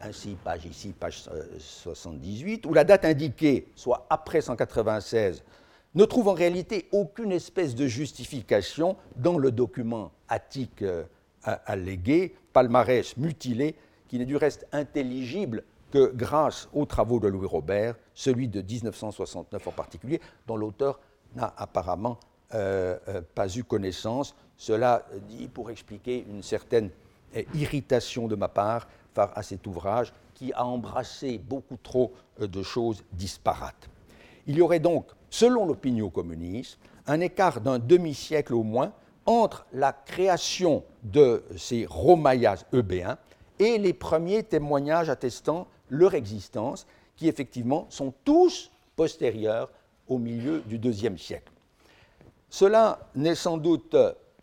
ainsi page ici, page 78, où la date indiquée, soit après 196, ne trouve en réalité aucune espèce de justification dans le document attique euh, allégué, palmarès mutilé, qui n'est du reste intelligible que grâce aux travaux de Louis Robert, celui de 1969 en particulier, dont l'auteur n'a apparemment euh, euh, pas eu connaissance. Cela dit pour expliquer une certaine irritation de ma part à cet ouvrage qui a embrassé beaucoup trop euh, de choses disparates. Il y aurait donc, selon l'opinion communiste, un écart d'un demi-siècle au moins entre la création de ces Romayas eubéens et les premiers témoignages attestant leur existence, qui effectivement sont tous postérieurs au milieu du deuxième siècle. Cela n'est sans doute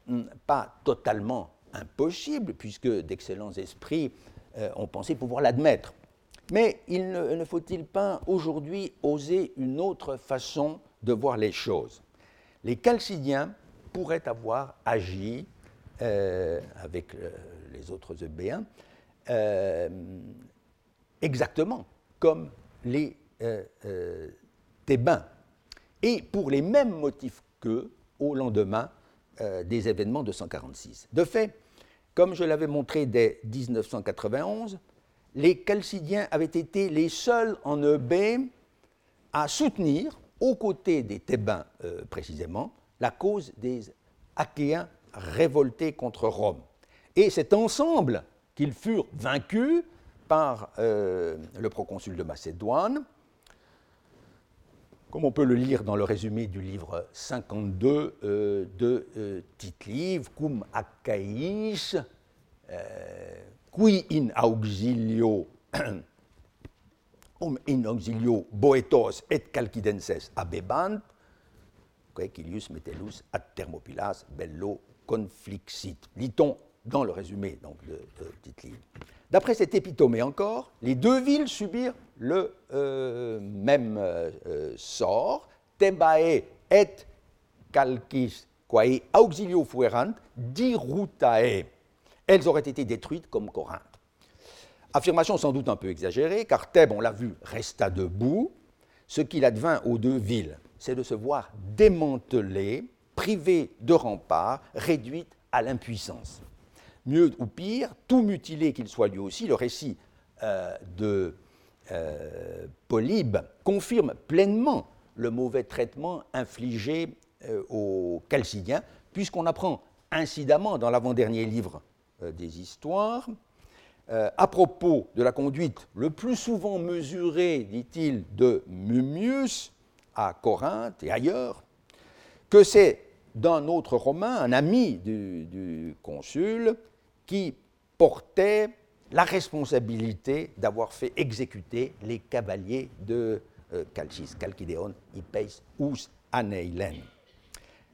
hmm, pas totalement impossible, puisque d'excellents esprits euh, on pensait pouvoir l'admettre. Mais il ne, faut-il pas aujourd'hui oser une autre façon de voir les choses? Les Chalcidiens pourraient avoir agi euh, avec euh, les autres Eubéens exactement comme les Thébains, et pour les mêmes motifs qu'eux au lendemain des événements de 146. De fait, comme je l'avais montré dès 1991, les Chalcidiens avaient été les seuls en Eubée à soutenir, aux côtés des Thébains euh, précisément, la cause des Achéens révoltés contre Rome. Et c'est ensemble qu'ils furent vaincus par euh, le proconsul de Macédoine, comme on peut le lire dans le résumé du livre 52 euh, de euh, cum Achaïs, euh, qui in auxilio um in auxilio boetos et calcidenses abebant, quilius metellus ad thermopilas bello conflixit. Lit-on dans le résumé donc, de, de. D'après cet épitomé encore, les deux villes subirent le euh, même euh, sort. Thebae et calcis quae auxilio fuerant dirutae. Elles auraient été détruites comme Corinthe. Affirmation sans doute un peu exagérée, car Thèbes, on l'a vu, resta debout, ce qu'il advint aux deux villes. c'est de se voir démantelée, privée de remparts, réduite à l'impuissance. Mieux ou pire, tout mutilé qu'il soit lui aussi, le récit euh, de euh, Polybe confirme pleinement le mauvais traitement infligé euh, aux Chalcidiens, puisqu'on apprend incidemment dans l'avant-dernier livre des histoires, à propos de la conduite le plus souvent mesurée, dit-il, de Mummius à Corinthe et ailleurs, que c'est d'un autre Romain, un ami du consul, qui portait la responsabilité d'avoir fait exécuter les cavaliers de euh, Calchis, Calchidéon, Hipeis, Ous, Aneilen.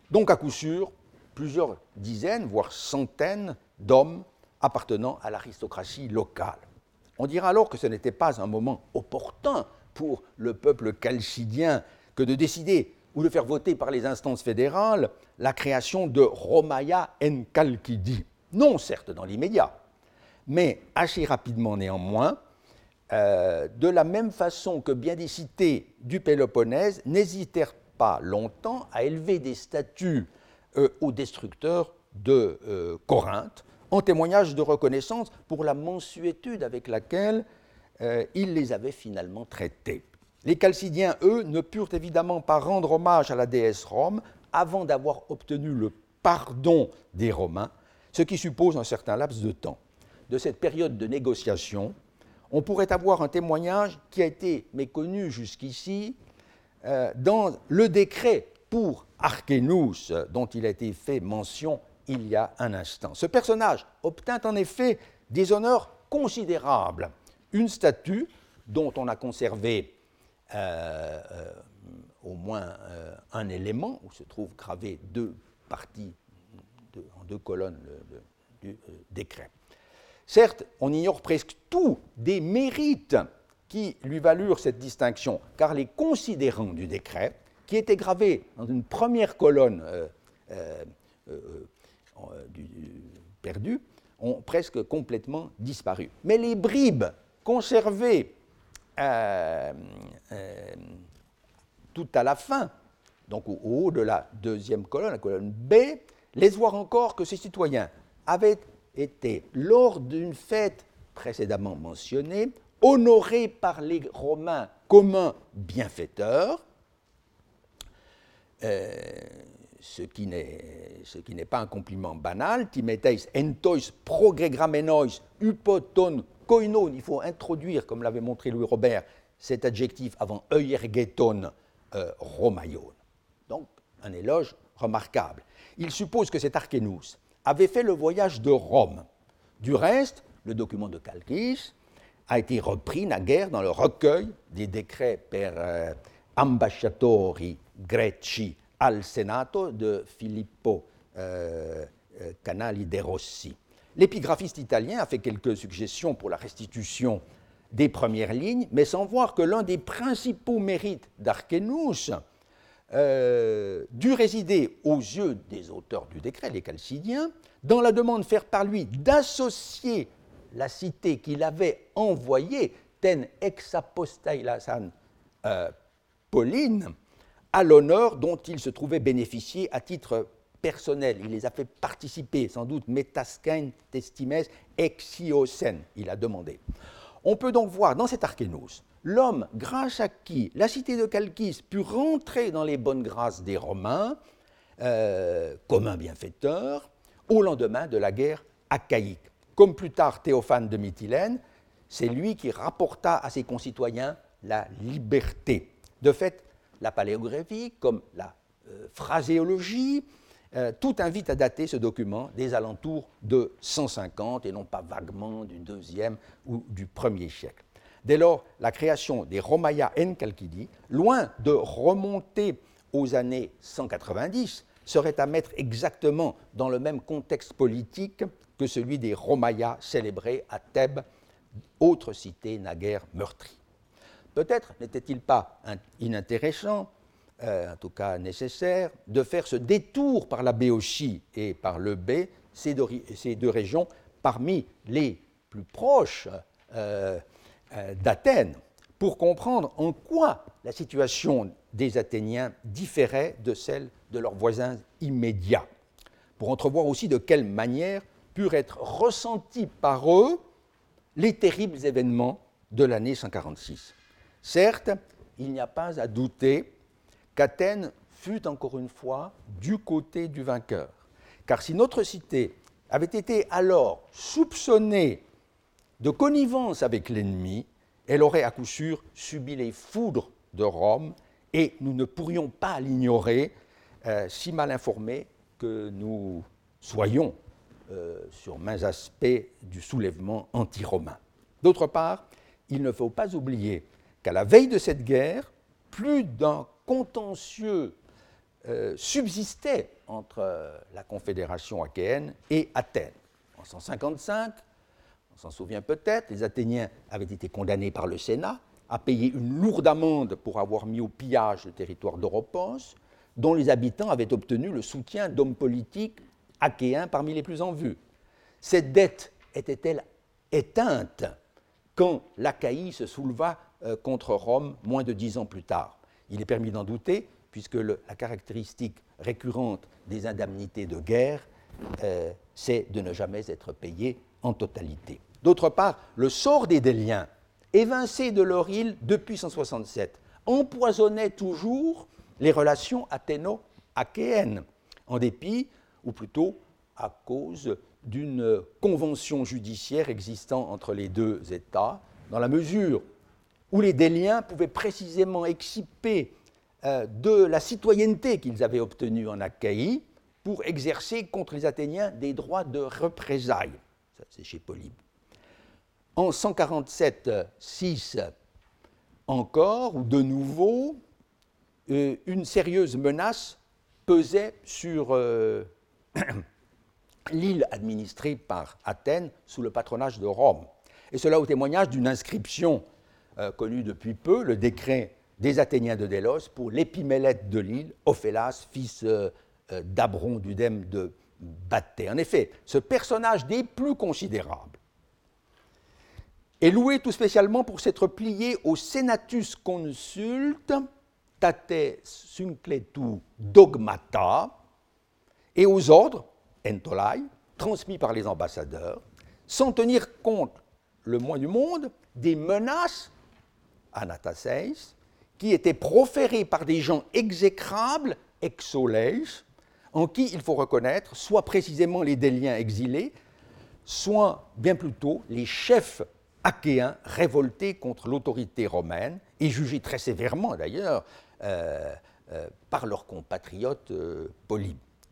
Donc à coup sûr, plusieurs dizaines, voire centaines d'hommes appartenant à l'aristocratie locale. On dira alors que ce n'était pas un moment opportun pour le peuple chalcidien que de décider ou de faire voter par les instances fédérales la création de Romaya en Chalkidie. Non, certes, dans l'immédiat, mais assez rapidement néanmoins, euh, de la même façon que bien des cités du Péloponnèse n'hésitèrent pas longtemps à élever des statues euh, aux destructeurs de euh, Corinthe, en témoignage de reconnaissance pour la mansuétude avec laquelle ils les avaient finalement traités. Les Chalcidiens, eux, ne purent évidemment pas rendre hommage à la déesse Rome avant d'avoir obtenu le pardon des Romains, ce qui suppose un certain laps de temps. De cette période de négociation, on pourrait avoir un témoignage qui a été méconnu jusqu'ici euh, dans le décret pour Archénous, dont il a été fait mention il y a un instant. Ce personnage obtint en effet des honneurs considérables. Une statue dont on a conservé euh, euh, au moins un élément, où se trouvent gravées deux parties en deux colonnes du décret. Certes, on ignore presque tout des mérites qui lui valurent cette distinction, car les considérants du décret, qui étaient gravés dans une première colonne euh, euh, perdue, ont presque complètement disparu. Mais les bribes conservées tout à la fin, donc au haut de la deuxième colonne, la colonne B, laisse voir encore que ces citoyens avaient été, lors d'une fête précédemment mentionnée, honorés par les Romains comme un bienfaiteur, euh, ce qui n'est pas un compliment banal, timeteis entois progregramenois upoton koinon, il faut introduire, comme l'avait montré Louis Robert, cet adjectif avant euergeton euh, romaion. Donc, un éloge remarquable il suppose que cet Archénous avait fait le voyage de Rome. Du reste, le document de Calchis a été repris naguère dans le recueil des décrets per euh, ambasciatori greci al Senato de Filippo euh, euh, Canali de Rossi. L'épigraphiste italien a fait quelques suggestions pour la restitution des premières lignes, mais sans voir que l'un des principaux mérites d'Archénous euh, dû résider aux yeux des auteurs du décret, les Chalcidiens, dans la demande faite par lui d'associer la cité qu'il avait envoyée, ten exapostailasan euh, Pauline, à l'honneur dont il se trouvait bénéficier à titre personnel. Il les a fait participer, sans doute, metasken testimes exiosen, il a demandé. On peut donc voir dans cet Archénos l'homme grâce à qui la cité de Chalkis put rentrer dans les bonnes grâces des Romains euh, comme un bienfaiteur au lendemain de la guerre achaïque. Comme plus tard Théophane de Mytilène, c'est lui qui rapporta à ses concitoyens la liberté. De fait, la paléographie, comme la euh, phraséologie, euh, tout invite à dater ce document des alentours de 150 et non pas vaguement du deuxième ou du premier siècle. Dès lors, la création des Romaya en Chalkidie, loin de remonter aux années 190, serait à mettre exactement dans le même contexte politique que celui des Romaya célébrés à Thèbes, autre cité naguère meurtrie. Peut-être n'était-il pas inintéressant, euh, en tout cas nécessaire, de faire ce détour par la Béotie et par le B, ces deux, régions parmi les plus proches euh, d'Athènes, pour comprendre en quoi la situation des Athéniens différait de celle de leurs voisins immédiats, pour entrevoir aussi de quelle manière purent être ressentis par eux les terribles événements de l'année 146. Certes, il n'y a pas à douter qu'Athènes fut encore une fois du côté du vainqueur. Car si notre cité avait été alors soupçonnée de connivence avec l'ennemi, elle aurait à coup sûr subi les foudres de Rome et nous ne pourrions pas l'ignorer, euh, si mal informés que nous soyons euh, sur mains aspects du soulèvement anti-romain. D'autre part, il ne faut pas oublier qu'à la veille de cette guerre, plus d'un contentieux euh, subsistait entre la Confédération achéenne et Athènes. En 155, on s'en souvient peut-être, les Athéniens avaient été condamnés par le Sénat à payer une lourde amende pour avoir mis au pillage le territoire d'Oropos, dont les habitants avaient obtenu le soutien d'hommes politiques achéens parmi les plus en vue. Cette dette était-elle éteinte quand l'Achaïe se souleva euh, contre Rome moins de dix ans plus tard? Il est permis d'en douter, puisque la caractéristique récurrente des indemnités de guerre, euh, c'est de ne jamais être payé en totalité. D'autre part, le sort des Déliens évincés de leur île depuis 167, empoisonnait toujours les relations athéno-achéennes, en dépit, ou plutôt à cause d'une convention judiciaire existant entre les deux États, dans la mesure où les Déliens pouvaient précisément exciper euh, de la citoyenneté qu'ils avaient obtenue en Achaïe pour exercer contre les Athéniens des droits de représailles. Ça, c'est chez Polybe. En 147-6 encore, ou de nouveau, euh, une sérieuse menace pesait sur euh, l'île administrée par Athènes sous le patronage de Rome. Et cela au témoignage d'une inscription euh, connue depuis peu, le décret des Athéniens de Délos pour l'épimélète de l'île, Ophélas, fils d'Abron d'Udème de Bathée. En effet, ce personnage des plus considérables est loué tout spécialement pour s'être plié au Senatus Consult tate suncletu dogmata et aux ordres, entolai, transmis par les ambassadeurs, sans tenir compte, le moins du monde, des menaces, anataseis, qui étaient proférées par des gens exécrables, exoleis, en qui il faut reconnaître soit précisément les déliens exilés, soit bien plutôt les chefs achéens révoltés contre l'autorité romaine et jugés très sévèrement d'ailleurs euh, euh, par leurs compatriotes euh.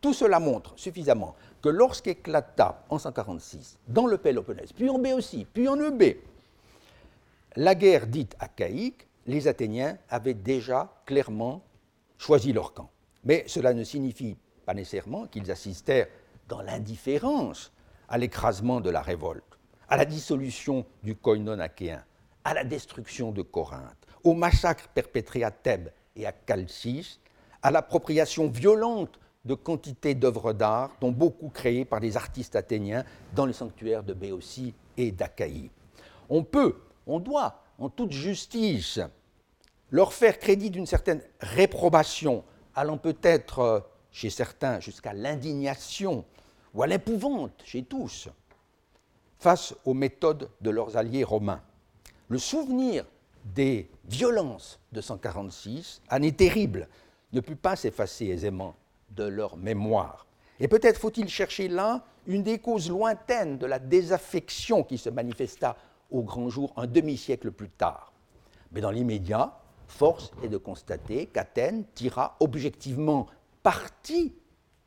Tout cela montre suffisamment que lorsqu'éclata en 146 dans le Péloponnèse, puis en Béotie, puis en Eubée, la guerre dite achaïque, les Athéniens avaient déjà clairement choisi leur camp. Mais cela ne signifie pas nécessairement qu'ils assistèrent dans l'indifférence à l'écrasement de la révolte à la dissolution du koinon achéen, à la destruction de Corinthe, au massacre perpétré à Thèbes et à Chalcis, à l'appropriation violente de quantités d'œuvres d'art, dont beaucoup créées par des artistes athéniens dans les sanctuaires de Béotie et d'Achaïe. On peut, on doit, en toute justice, leur faire crédit d'une certaine réprobation, allant peut-être euh, chez certains jusqu'à l'indignation ou à l'épouvante chez tous face aux méthodes de leurs alliés romains. Le souvenir des violences de 146, année terrible, ne put pas s'effacer aisément de leur mémoire. Et peut-être faut-il chercher là une des causes lointaines de la désaffection qui se manifesta au grand jour un demi-siècle plus tard. Mais dans l'immédiat, force est de constater qu'Athènes tira objectivement parti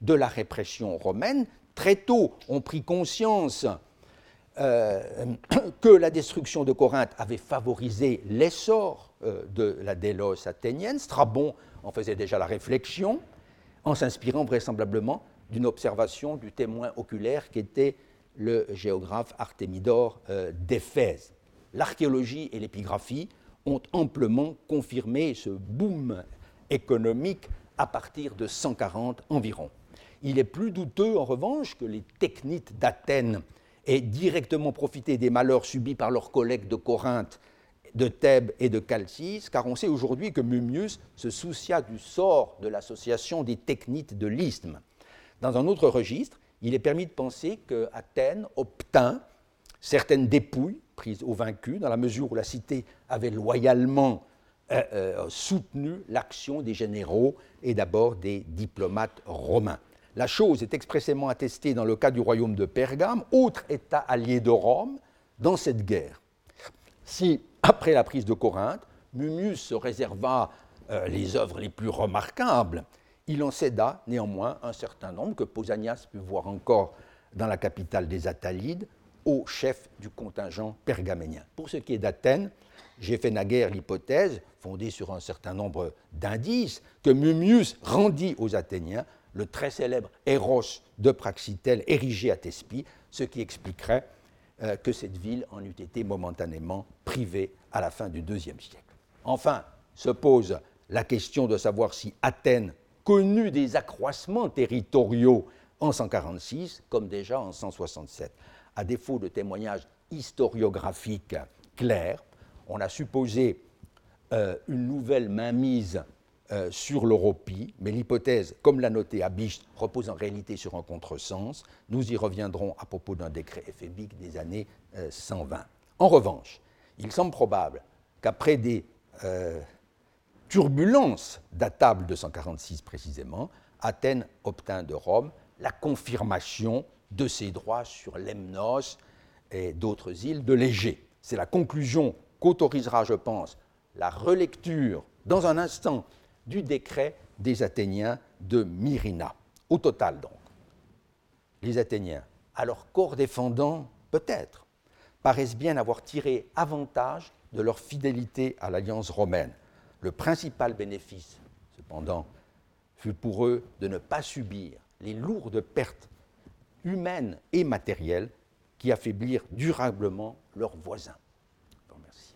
de la répression romaine. Très tôt, on prit conscience euh, que la destruction de Corinthe avait favorisé l'essor euh, de la délos athénienne. Strabon en faisait déjà la réflexion, en s'inspirant vraisemblablement d'une observation du témoin oculaire qui était le géographe Artémidore euh, d'Éphèse. L'archéologie et l'épigraphie ont amplement confirmé ce boom économique à partir de 140 environ. Il est plus douteux, en revanche, que les technites d'Athènes et directement profiter des malheurs subis par leurs collègues de Corinthe de Thèbes et de Chalcis, car on sait aujourd'hui que Mummius se soucia du sort de l'association des technites de l'isthme. Dans un autre registre, il est permis de penser qu'Athènes obtint certaines dépouilles prises aux vaincus, dans la mesure où la cité avait loyalement euh, euh, soutenu l'action des généraux et d'abord des diplomates romains. La chose est expressément attestée dans le cas du royaume de Pergame, autre État allié de Rome, dans cette guerre. Si, après la prise de Corinthe, Mummius se réserva euh, les œuvres les plus remarquables, il en céda néanmoins un certain nombre que Pausanias put voir encore dans la capitale des Attalides, au chef du contingent pergaménien. Pour ce qui est d'Athènes, j'ai fait naguère l'hypothèse, fondée sur un certain nombre d'indices, que Mummius rendit aux Athéniens le très célèbre Héros de Praxitèle érigé à Thespie, ce qui expliquerait euh, que cette ville en eût été momentanément privée à la fin du IIe siècle. Enfin, se pose la question de savoir si Athènes connu des accroissements territoriaux en 146 comme déjà en 167. À défaut de témoignages historiographiques clairs, on a supposé euh, une nouvelle mainmise euh, sur l'Europie, mais l'hypothèse, comme l'a noté Abicht, repose en réalité sur un contresens. Nous y reviendrons à propos d'un décret éphébique des années 120. Euh, en revanche, il semble probable qu'après des turbulence datable de 146 précisément, Athènes obtint de Rome la confirmation de ses droits sur Lemnos et d'autres îles de l'Égée. C'est la conclusion qu'autorisera, je pense, la relecture dans un instant du décret des Athéniens de Myrina. Au total, donc, les Athéniens, à leur corps défendant, peut-être, paraissent bien avoir tiré avantage de leur fidélité à l'alliance romaine. Le principal bénéfice, cependant, fut pour eux de ne pas subir les lourdes pertes humaines et matérielles qui affaiblirent durablement leurs voisins. Je remercie.